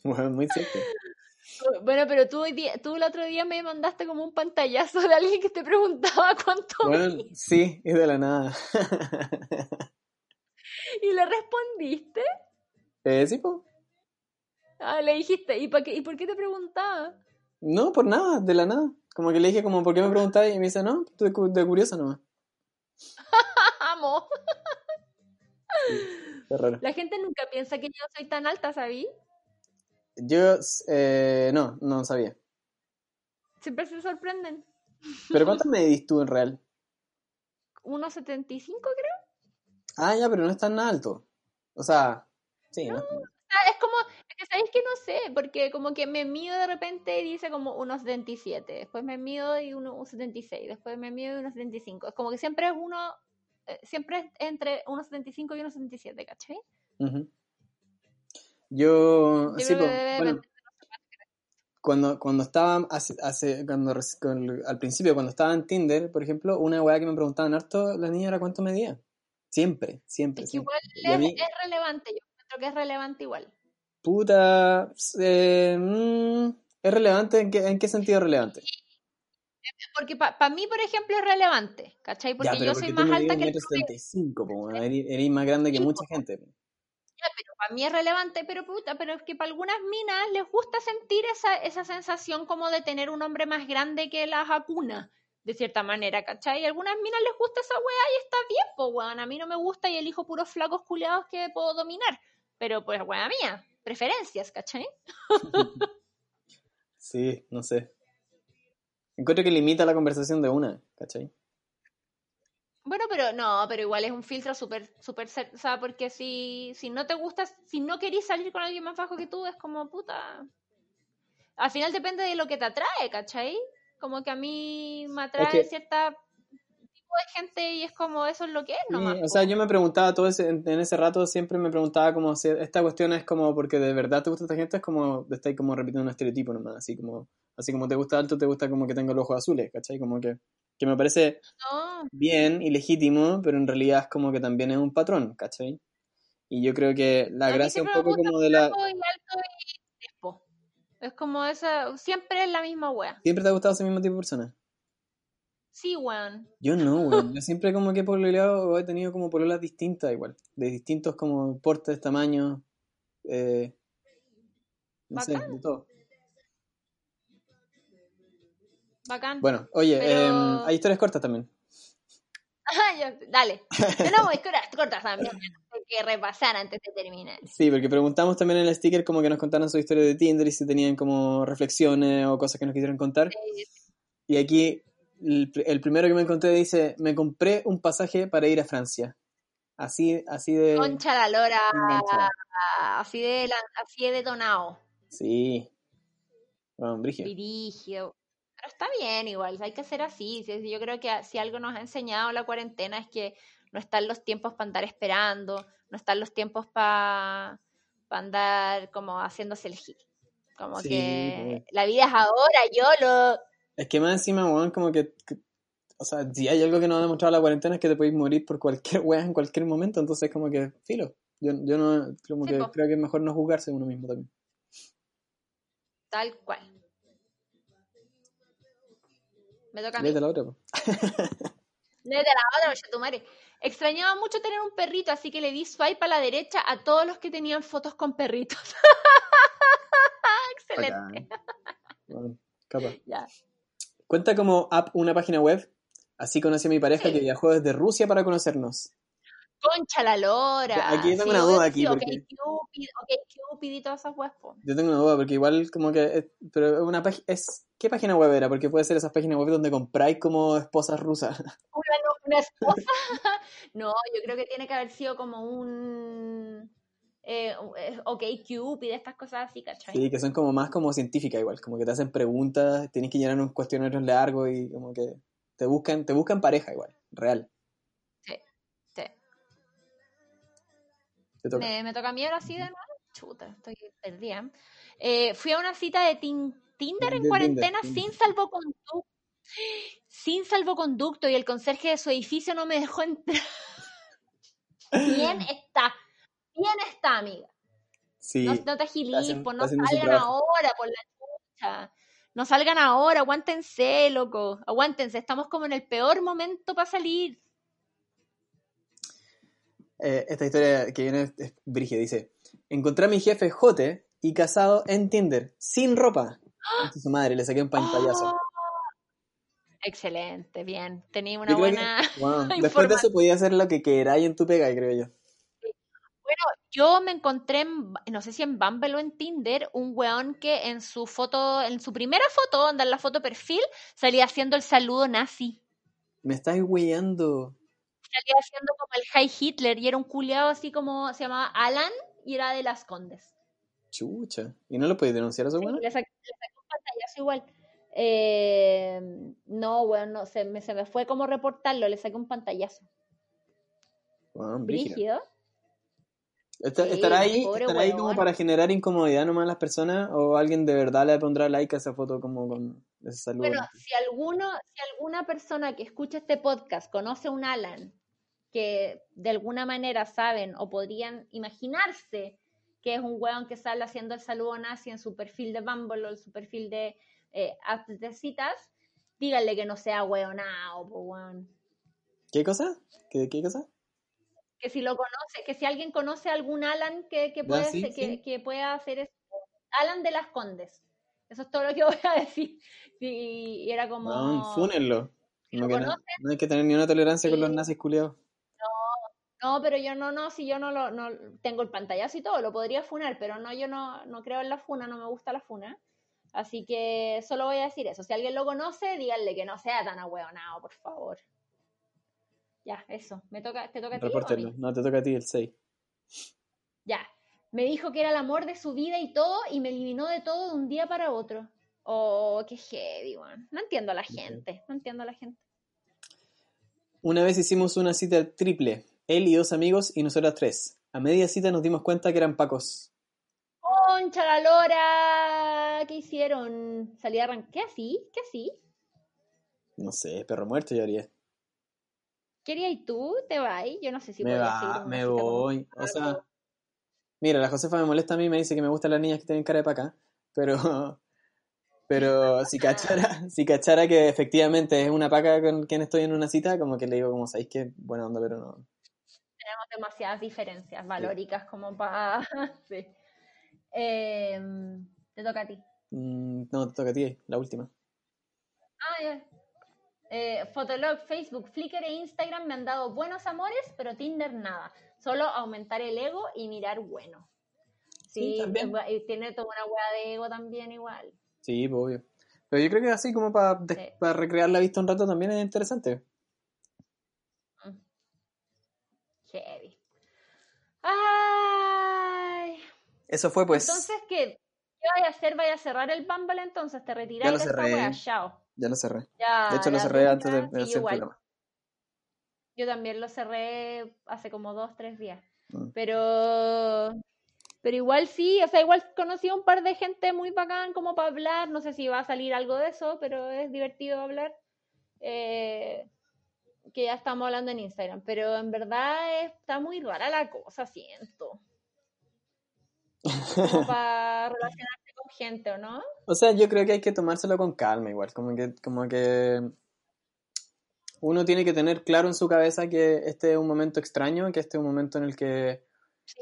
Bueno, muy cierto. Bueno, pero tú, tú el otro día me mandaste como un pantallazo de alguien que te preguntaba cuánto. Bueno, sí, y de la nada. ¿Y le respondiste? Eh, sí, po. Ah, le dijiste, ¿y, por qué, ¿y por qué te preguntaba? No, por nada, de la nada. Como que le dije, como, ¿por qué me preguntabas? Y me dice, no, de, de curiosa nomás. Amo. La gente nunca piensa que yo soy tan alta, ¿sabí? Yo, eh, no, no sabía. Siempre se sorprenden. ¿Pero cuánto medís tú en real? 1,75 creo. Ah, ya, pero no es tan alto. O sea, sí, no. Ah, es como, es que sabéis que no sé, porque como que me mido de repente y dice como 1,77. Después me mido y 1,76. Después me mido y 1,75. Es como que siempre es uno, eh, siempre es entre 1,75 y 1,77, ¿cachai? Yo, sí, cuando, cuando estaba, hace, cuando, al principio, cuando estaba en Tinder, por ejemplo, una weá que me preguntaban harto, la niña era cuánto medía. Siempre, siempre. Es igual es, relevante, yo creo que es relevante igual. Puta, eh, mm, ¿es relevante? ¿En qué, ¿En qué sentido es relevante? Porque para mí, por ejemplo, es relevante, ¿cachai? Porque yo soy más alta que el 75, eres más grande que mucha gente pero para mí es relevante, pero puta, pero es que para algunas minas les gusta sentir esa, esa sensación como de tener un hombre más grande que la jacuna, de cierta manera, ¿cachai? Y a algunas minas les gusta esa weá y está bien, pues weón, a mí no me gusta y elijo puros flacos culeados que puedo dominar, pero pues weá mía, preferencias, ¿cachai? sí, no sé. Encuentro que limita la conversación de una, ¿cachai? Bueno, pero no, pero igual es un filtro súper, súper, o sea, porque si, si no te gusta, si no querís salir con alguien más bajo que tú, es como puta. Al final depende de lo que te atrae, ¿cachai? Como que a mí me atrae cierta de gente y es como eso es lo que es nomás. o sea, yo me preguntaba todo ese, en ese rato, siempre me preguntaba como si esta cuestión es como porque de verdad te gusta esta gente, es como, estáis como repitiendo un estereotipo nomás, así como, así como te gusta alto, te gusta como que tenga los ojos azules, ¿cachai? Como que que me parece bien y legítimo, pero en realidad es como que también es un patrón, ¿cachai? Y yo creo que la gracia un poco como de la... Es como esa, siempre es la misma wea. ¿Siempre te ha gustado ese mismo tipo de persona? Sí, weón. Yo no, weón. Yo siempre como que por lado he tenido como pololas distintas igual. De distintos como portes, tamaños, eh, no sé, de todo. Bacán. Bueno, oye, em, hay historias cortas también. dale. No, historias cortas también. Hay que repasar antes de terminar. Sí, porque preguntamos también en el sticker como que nos contaran su historia de Tinder y si tenían como reflexiones o cosas que nos quisieran contar. Y aquí el, primero que me encontré dice, me compré un pasaje para ir a Francia. Así, así de... Concha la lora. Así de, así de detonado. Sí. Bueno, Brigio está bien igual, hay que ser así. Yo creo que si algo nos ha enseñado la cuarentena es que no están los tiempos para andar esperando, no están los tiempos para andar como haciéndose el hit. Como que la vida es ahora, yo lo... Es que más encima, weón, como que, O sea, si hay algo que nos ha demostrado la cuarentena es que te podéis morir por cualquier weón en cualquier momento, entonces como que, filo. Yo, yo no, como que creo que es mejor no jugarse uno mismo también. Tal cual. Me toca a mí. Léete la otra, po. Léete la otra, oye, tu madre. Extrañaba mucho tener un perrito, así que le di swipe a la derecha a todos los que tenían fotos con perritos. Excelente. Bueno, capaz. Ya. Cuenta como app una página web. Así conocí a mi pareja Sí. que viajó desde Rusia para conocernos. Concha la lora. Aquí yo tengo Sí, una duda aquí, sí, porque- OkCupid, OkCupid y todas esas po. Yo tengo una duda porque igual como que es- pero una es ¿qué página web era? Porque puede ser esas páginas web donde compráis como esposas rusas. Una, una esposa. no, yo creo que tiene que haber sido como un. Eh, ok, Cupid, estas cosas así, ¿cachai? Sí, que son como más como científicas igual, como que te hacen preguntas, tienes que llenar un cuestionario largo y como que te buscan te buscan pareja igual, real. Sí, sí. Te toca. Me, me toca a mí ahora sí de nuevo. Chuta, estoy perdida. Eh, fui a una cita de tin- Tinder en De cuarentena Tinder, sin salvoconducto. Sin salvoconducto y el conserje de su edificio no me dejó entrar. Bien está. Bien está, amiga. Sí. No, no te pues no salgan ahora por la chucha. No salgan ahora, aguántense, loco. Aguántense, estamos como en el peor momento para salir. Eh, esta historia que viene es, brígida, dice, encontré a mi jefe Jote y casado en Tinder, sin ropa. Concha su madre, le saqué un pantallazo. Ah, Excelente, bien. Tenía una creo que, buena. wow, después de eso podía hacer lo que queráis en tu pega, creo yo. Yo me encontré, en, no sé si en Bumble o en Tinder, un weón que en su foto, en su primera foto, donde en la foto perfil, salía haciendo el saludo nazi. Me estáis weyando. Salía haciendo como el High Hitler y era un culiado así como se llamaba Alan y era de las Condes. Chucha. ¿Y no lo podéis denunciar a eso, Sí, bueno? le, saqué, un pantallazo igual. Eh, no, weón, no, se me, se me fue como reportarlo, le saqué un pantallazo. Weón, brígido. Brígido. Sí, ¿Estará ahí, estará ahí como para generar incomodidad nomás a las personas? ¿O alguien de verdad le pondrá like a esa foto como con ese saludo? Bueno, si alguno, si alguna persona que escucha este podcast conoce a un Alan que de alguna manera saben o podrían imaginarse que es un weón que sale haciendo el saludo nazi en su perfil de Bumble o en su perfil de eh, de citas, díganle que no sea weonao, po weón. ¿Qué cosa? ¿Qué, qué cosa? Que si lo conoce, que si alguien conoce a algún Alan que, que, puede, sí, que, sí. que pueda hacer eso. Alan de las Condes. Eso es todo lo que voy a decir. Y era como... No, fúnenlo. No, no, no hay que tener ni una tolerancia con los nazis culiados. No, pero yo no, no, si yo no lo, no tengo el pantallazo y todo, lo podría funar, pero no, yo no, no creo en la funa, no me gusta la funa. Así que solo voy a decir eso. Si alguien lo conoce, díganle que no sea tan ahueonado, por favor. Ya, eso. Me toca, ¿Te toca a ti o a mí? Repórtenlo. No, te toca a ti el 6. Ya. Me dijo que era el amor de su vida y todo, y me eliminó de todo de un día para otro. Oh, qué heavy, weón. No entiendo a la gente. No entiendo a la gente. Una vez hicimos una cita triple. Él y dos amigos y nosotras tres. A media cita nos dimos cuenta que eran pacos. ¡Concha la lora! ¿Qué hicieron? ¿Salí a arrancar? ¿Qué así? ¿Qué así? No sé, perro muerto yo haría. ¿Quería y tú? ¿Te vas? Yo no sé si me seguir va, una me voy. O sea, mira, la Josefa me molesta a mí, me dice que me gustan las niñas que tienen cara de paca, pero pero si cachara, si cachara que efectivamente es una paca con quien estoy en una cita, como que le digo como sabéis que buena onda, pero no. Tenemos demasiadas diferencias valóricas como para... sí. Em, te toca a ti. Mm, no, te toca a ti, la última. Ah, ya. Eh, Fotolog, Facebook, Flickr e Instagram me han dado buenos amores, pero Tinder nada. Solo aumentar el ego y mirar bueno. Sí, Sí, también. y tiene toda una hueá de ego también igual. Sí, pues obvio. Pero yo creo que así como para Sí. recrear la vista un rato también es interesante. Mm. Heavy. Ay. Eso fue pues. Entonces, ¿qué? ¿Qué vaya a hacer? ¿Vaya a cerrar el Bumble entonces? ¿Te retiras Ya lo de esta wea? Chao. Ya lo cerré. Ya, De hecho lo cerré antes de, de hacer el programa. Yo también lo cerré hace como dos, tres días. Mm. Pero, pero igual sí, o sea, igual conocí a un par de gente muy bacán como para hablar. No sé si va a salir algo de eso, pero es divertido hablar. Eh, que ya estamos hablando en Instagram. Pero en verdad está muy rara la cosa, siento. Como para relacionarse con gente, ¿o no? O sea, yo creo que hay que tomárselo con calma igual, como que, como que uno tiene que tener claro en su cabeza que este es un momento extraño, que este es un momento en el que... Sí,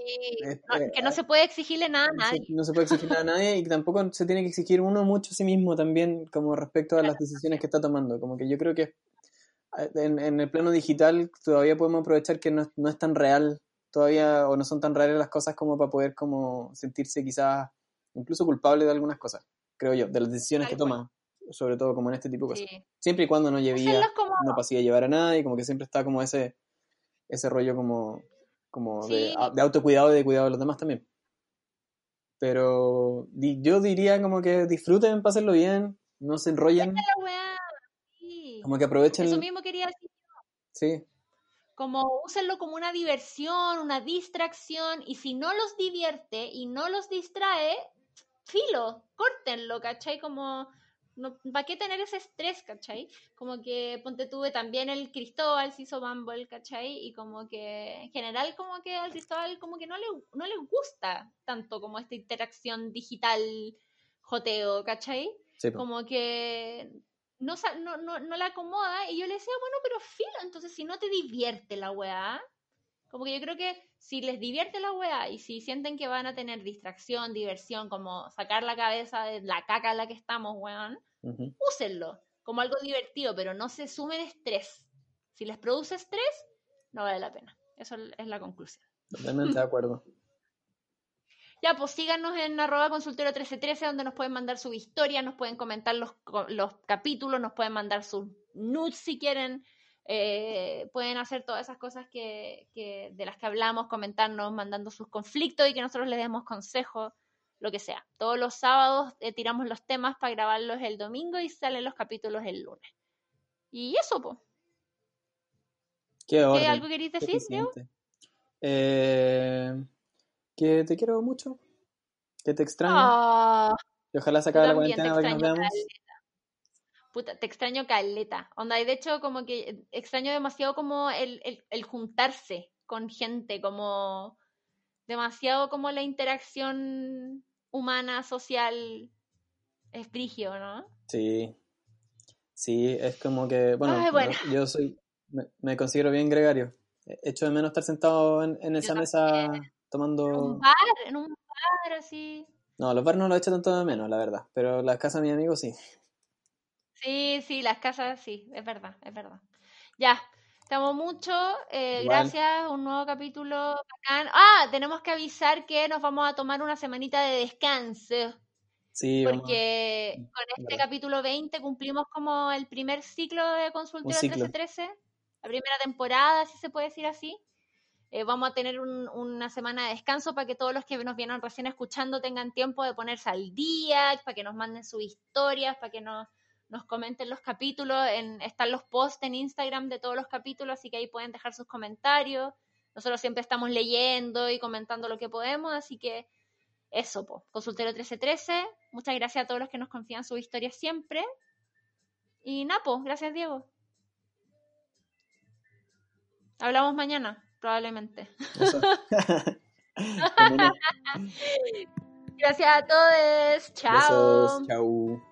no, que no se puede exigirle nada a nadie. No se puede exigir nada a nadie y tampoco se tiene que exigir uno mucho a sí mismo también como respecto a las decisiones que está tomando. Como que yo creo que en, en el plano digital todavía podemos aprovechar que no, no es tan real todavía o no son tan reales las cosas como para poder como sentirse quizás incluso culpable de algunas cosas, creo yo, de las decisiones que toma, sobre todo como en este tipo de cosas. Siempre y cuando no llevía, no pasía a llevar a nadie, como que siempre está como ese, ese rollo como, como de, de, autocuidado y de cuidado de los demás también. Pero yo diría como que disfruten, pásenlo bien, no se enrollen. Como que aprovechen. Eso mismo quería decir. Sí. Como úsenlo como una diversión, una distracción, y si no los divierte y no los distrae, filo, córtenlo, ¿cachai? Como, no, ¿para qué tener ese estrés, cachai? Como que, ponte tuve también el Cristóbal, se hizo Bumble, cachai? Y como que, en general, como que al Cristóbal como que no le, no le gusta tanto como esta interacción digital joteo, ¿cachai? Como que no, no, no, no la acomoda y yo le decía, bueno, pero filo, entonces si no te divierte la weá, como que yo creo que si les divierte la weá y si sienten que van a tener distracción, diversión, como sacar la cabeza de la caca en la que estamos, weón, úsenlo como algo divertido, pero no se sumen estrés. Si les produce estrés, no vale la pena. Eso es la conclusión. Totalmente de acuerdo. Ya, pues síganos en arroba consultorio 1313, donde nos pueden mandar su historia, nos pueden comentar los, los capítulos, nos pueden mandar sus nudes si quieren. Eh, pueden hacer todas esas cosas que, de las que hablamos, comentarnos, mandando sus conflictos y que nosotros les demos consejos, lo que sea. Todos los sábados eh, tiramos los temas para grabarlos el domingo y salen los capítulos el lunes. Y eso, pues. ¿Qué, algo queréis decir, eh, que te quiero mucho, que te extraño. Ah, y ojalá se acabe la cuarentena para que nos veamos. Puta, te extraño caleta. Onda, y de hecho, como que extraño demasiado como el, el, juntarse con gente, como demasiado como la interacción humana, social, es frigio, ¿no? Sí. Sí, es como que, bueno, yo soy, me, considero bien gregario. Echo de menos estar sentado en, en esa mesa tomando... En un bar, en un bar así. No, los bares no lo echo tanto de menos, la verdad, pero las casas de mis amigos sí. Sí, sí, las casas sí, es verdad, es verdad. Ya, estamos mucho. Eh, gracias, un nuevo capítulo bacán. Ah, tenemos que avisar que nos vamos a tomar una semanita de descanso. Sí, porque con este capítulo 20 cumplimos como el primer ciclo de Consultorio 1313, la primera temporada, si se puede decir así. Eh, vamos a tener una semana de descanso para que todos los que nos vienen recién escuchando tengan tiempo de ponerse al día, para que nos manden sus historias, para que nos nos comenten los capítulos, en, están los posts en Instagram de todos los capítulos, así que ahí pueden dejar sus comentarios. Nosotros siempre estamos leyendo y comentando lo que podemos, así que eso, po. Consultero 1313, muchas gracias a todos los que nos confían su historia siempre. Y Napo, gracias Diego. Hablamos mañana, probablemente. gracias a todos. Chao. Chao.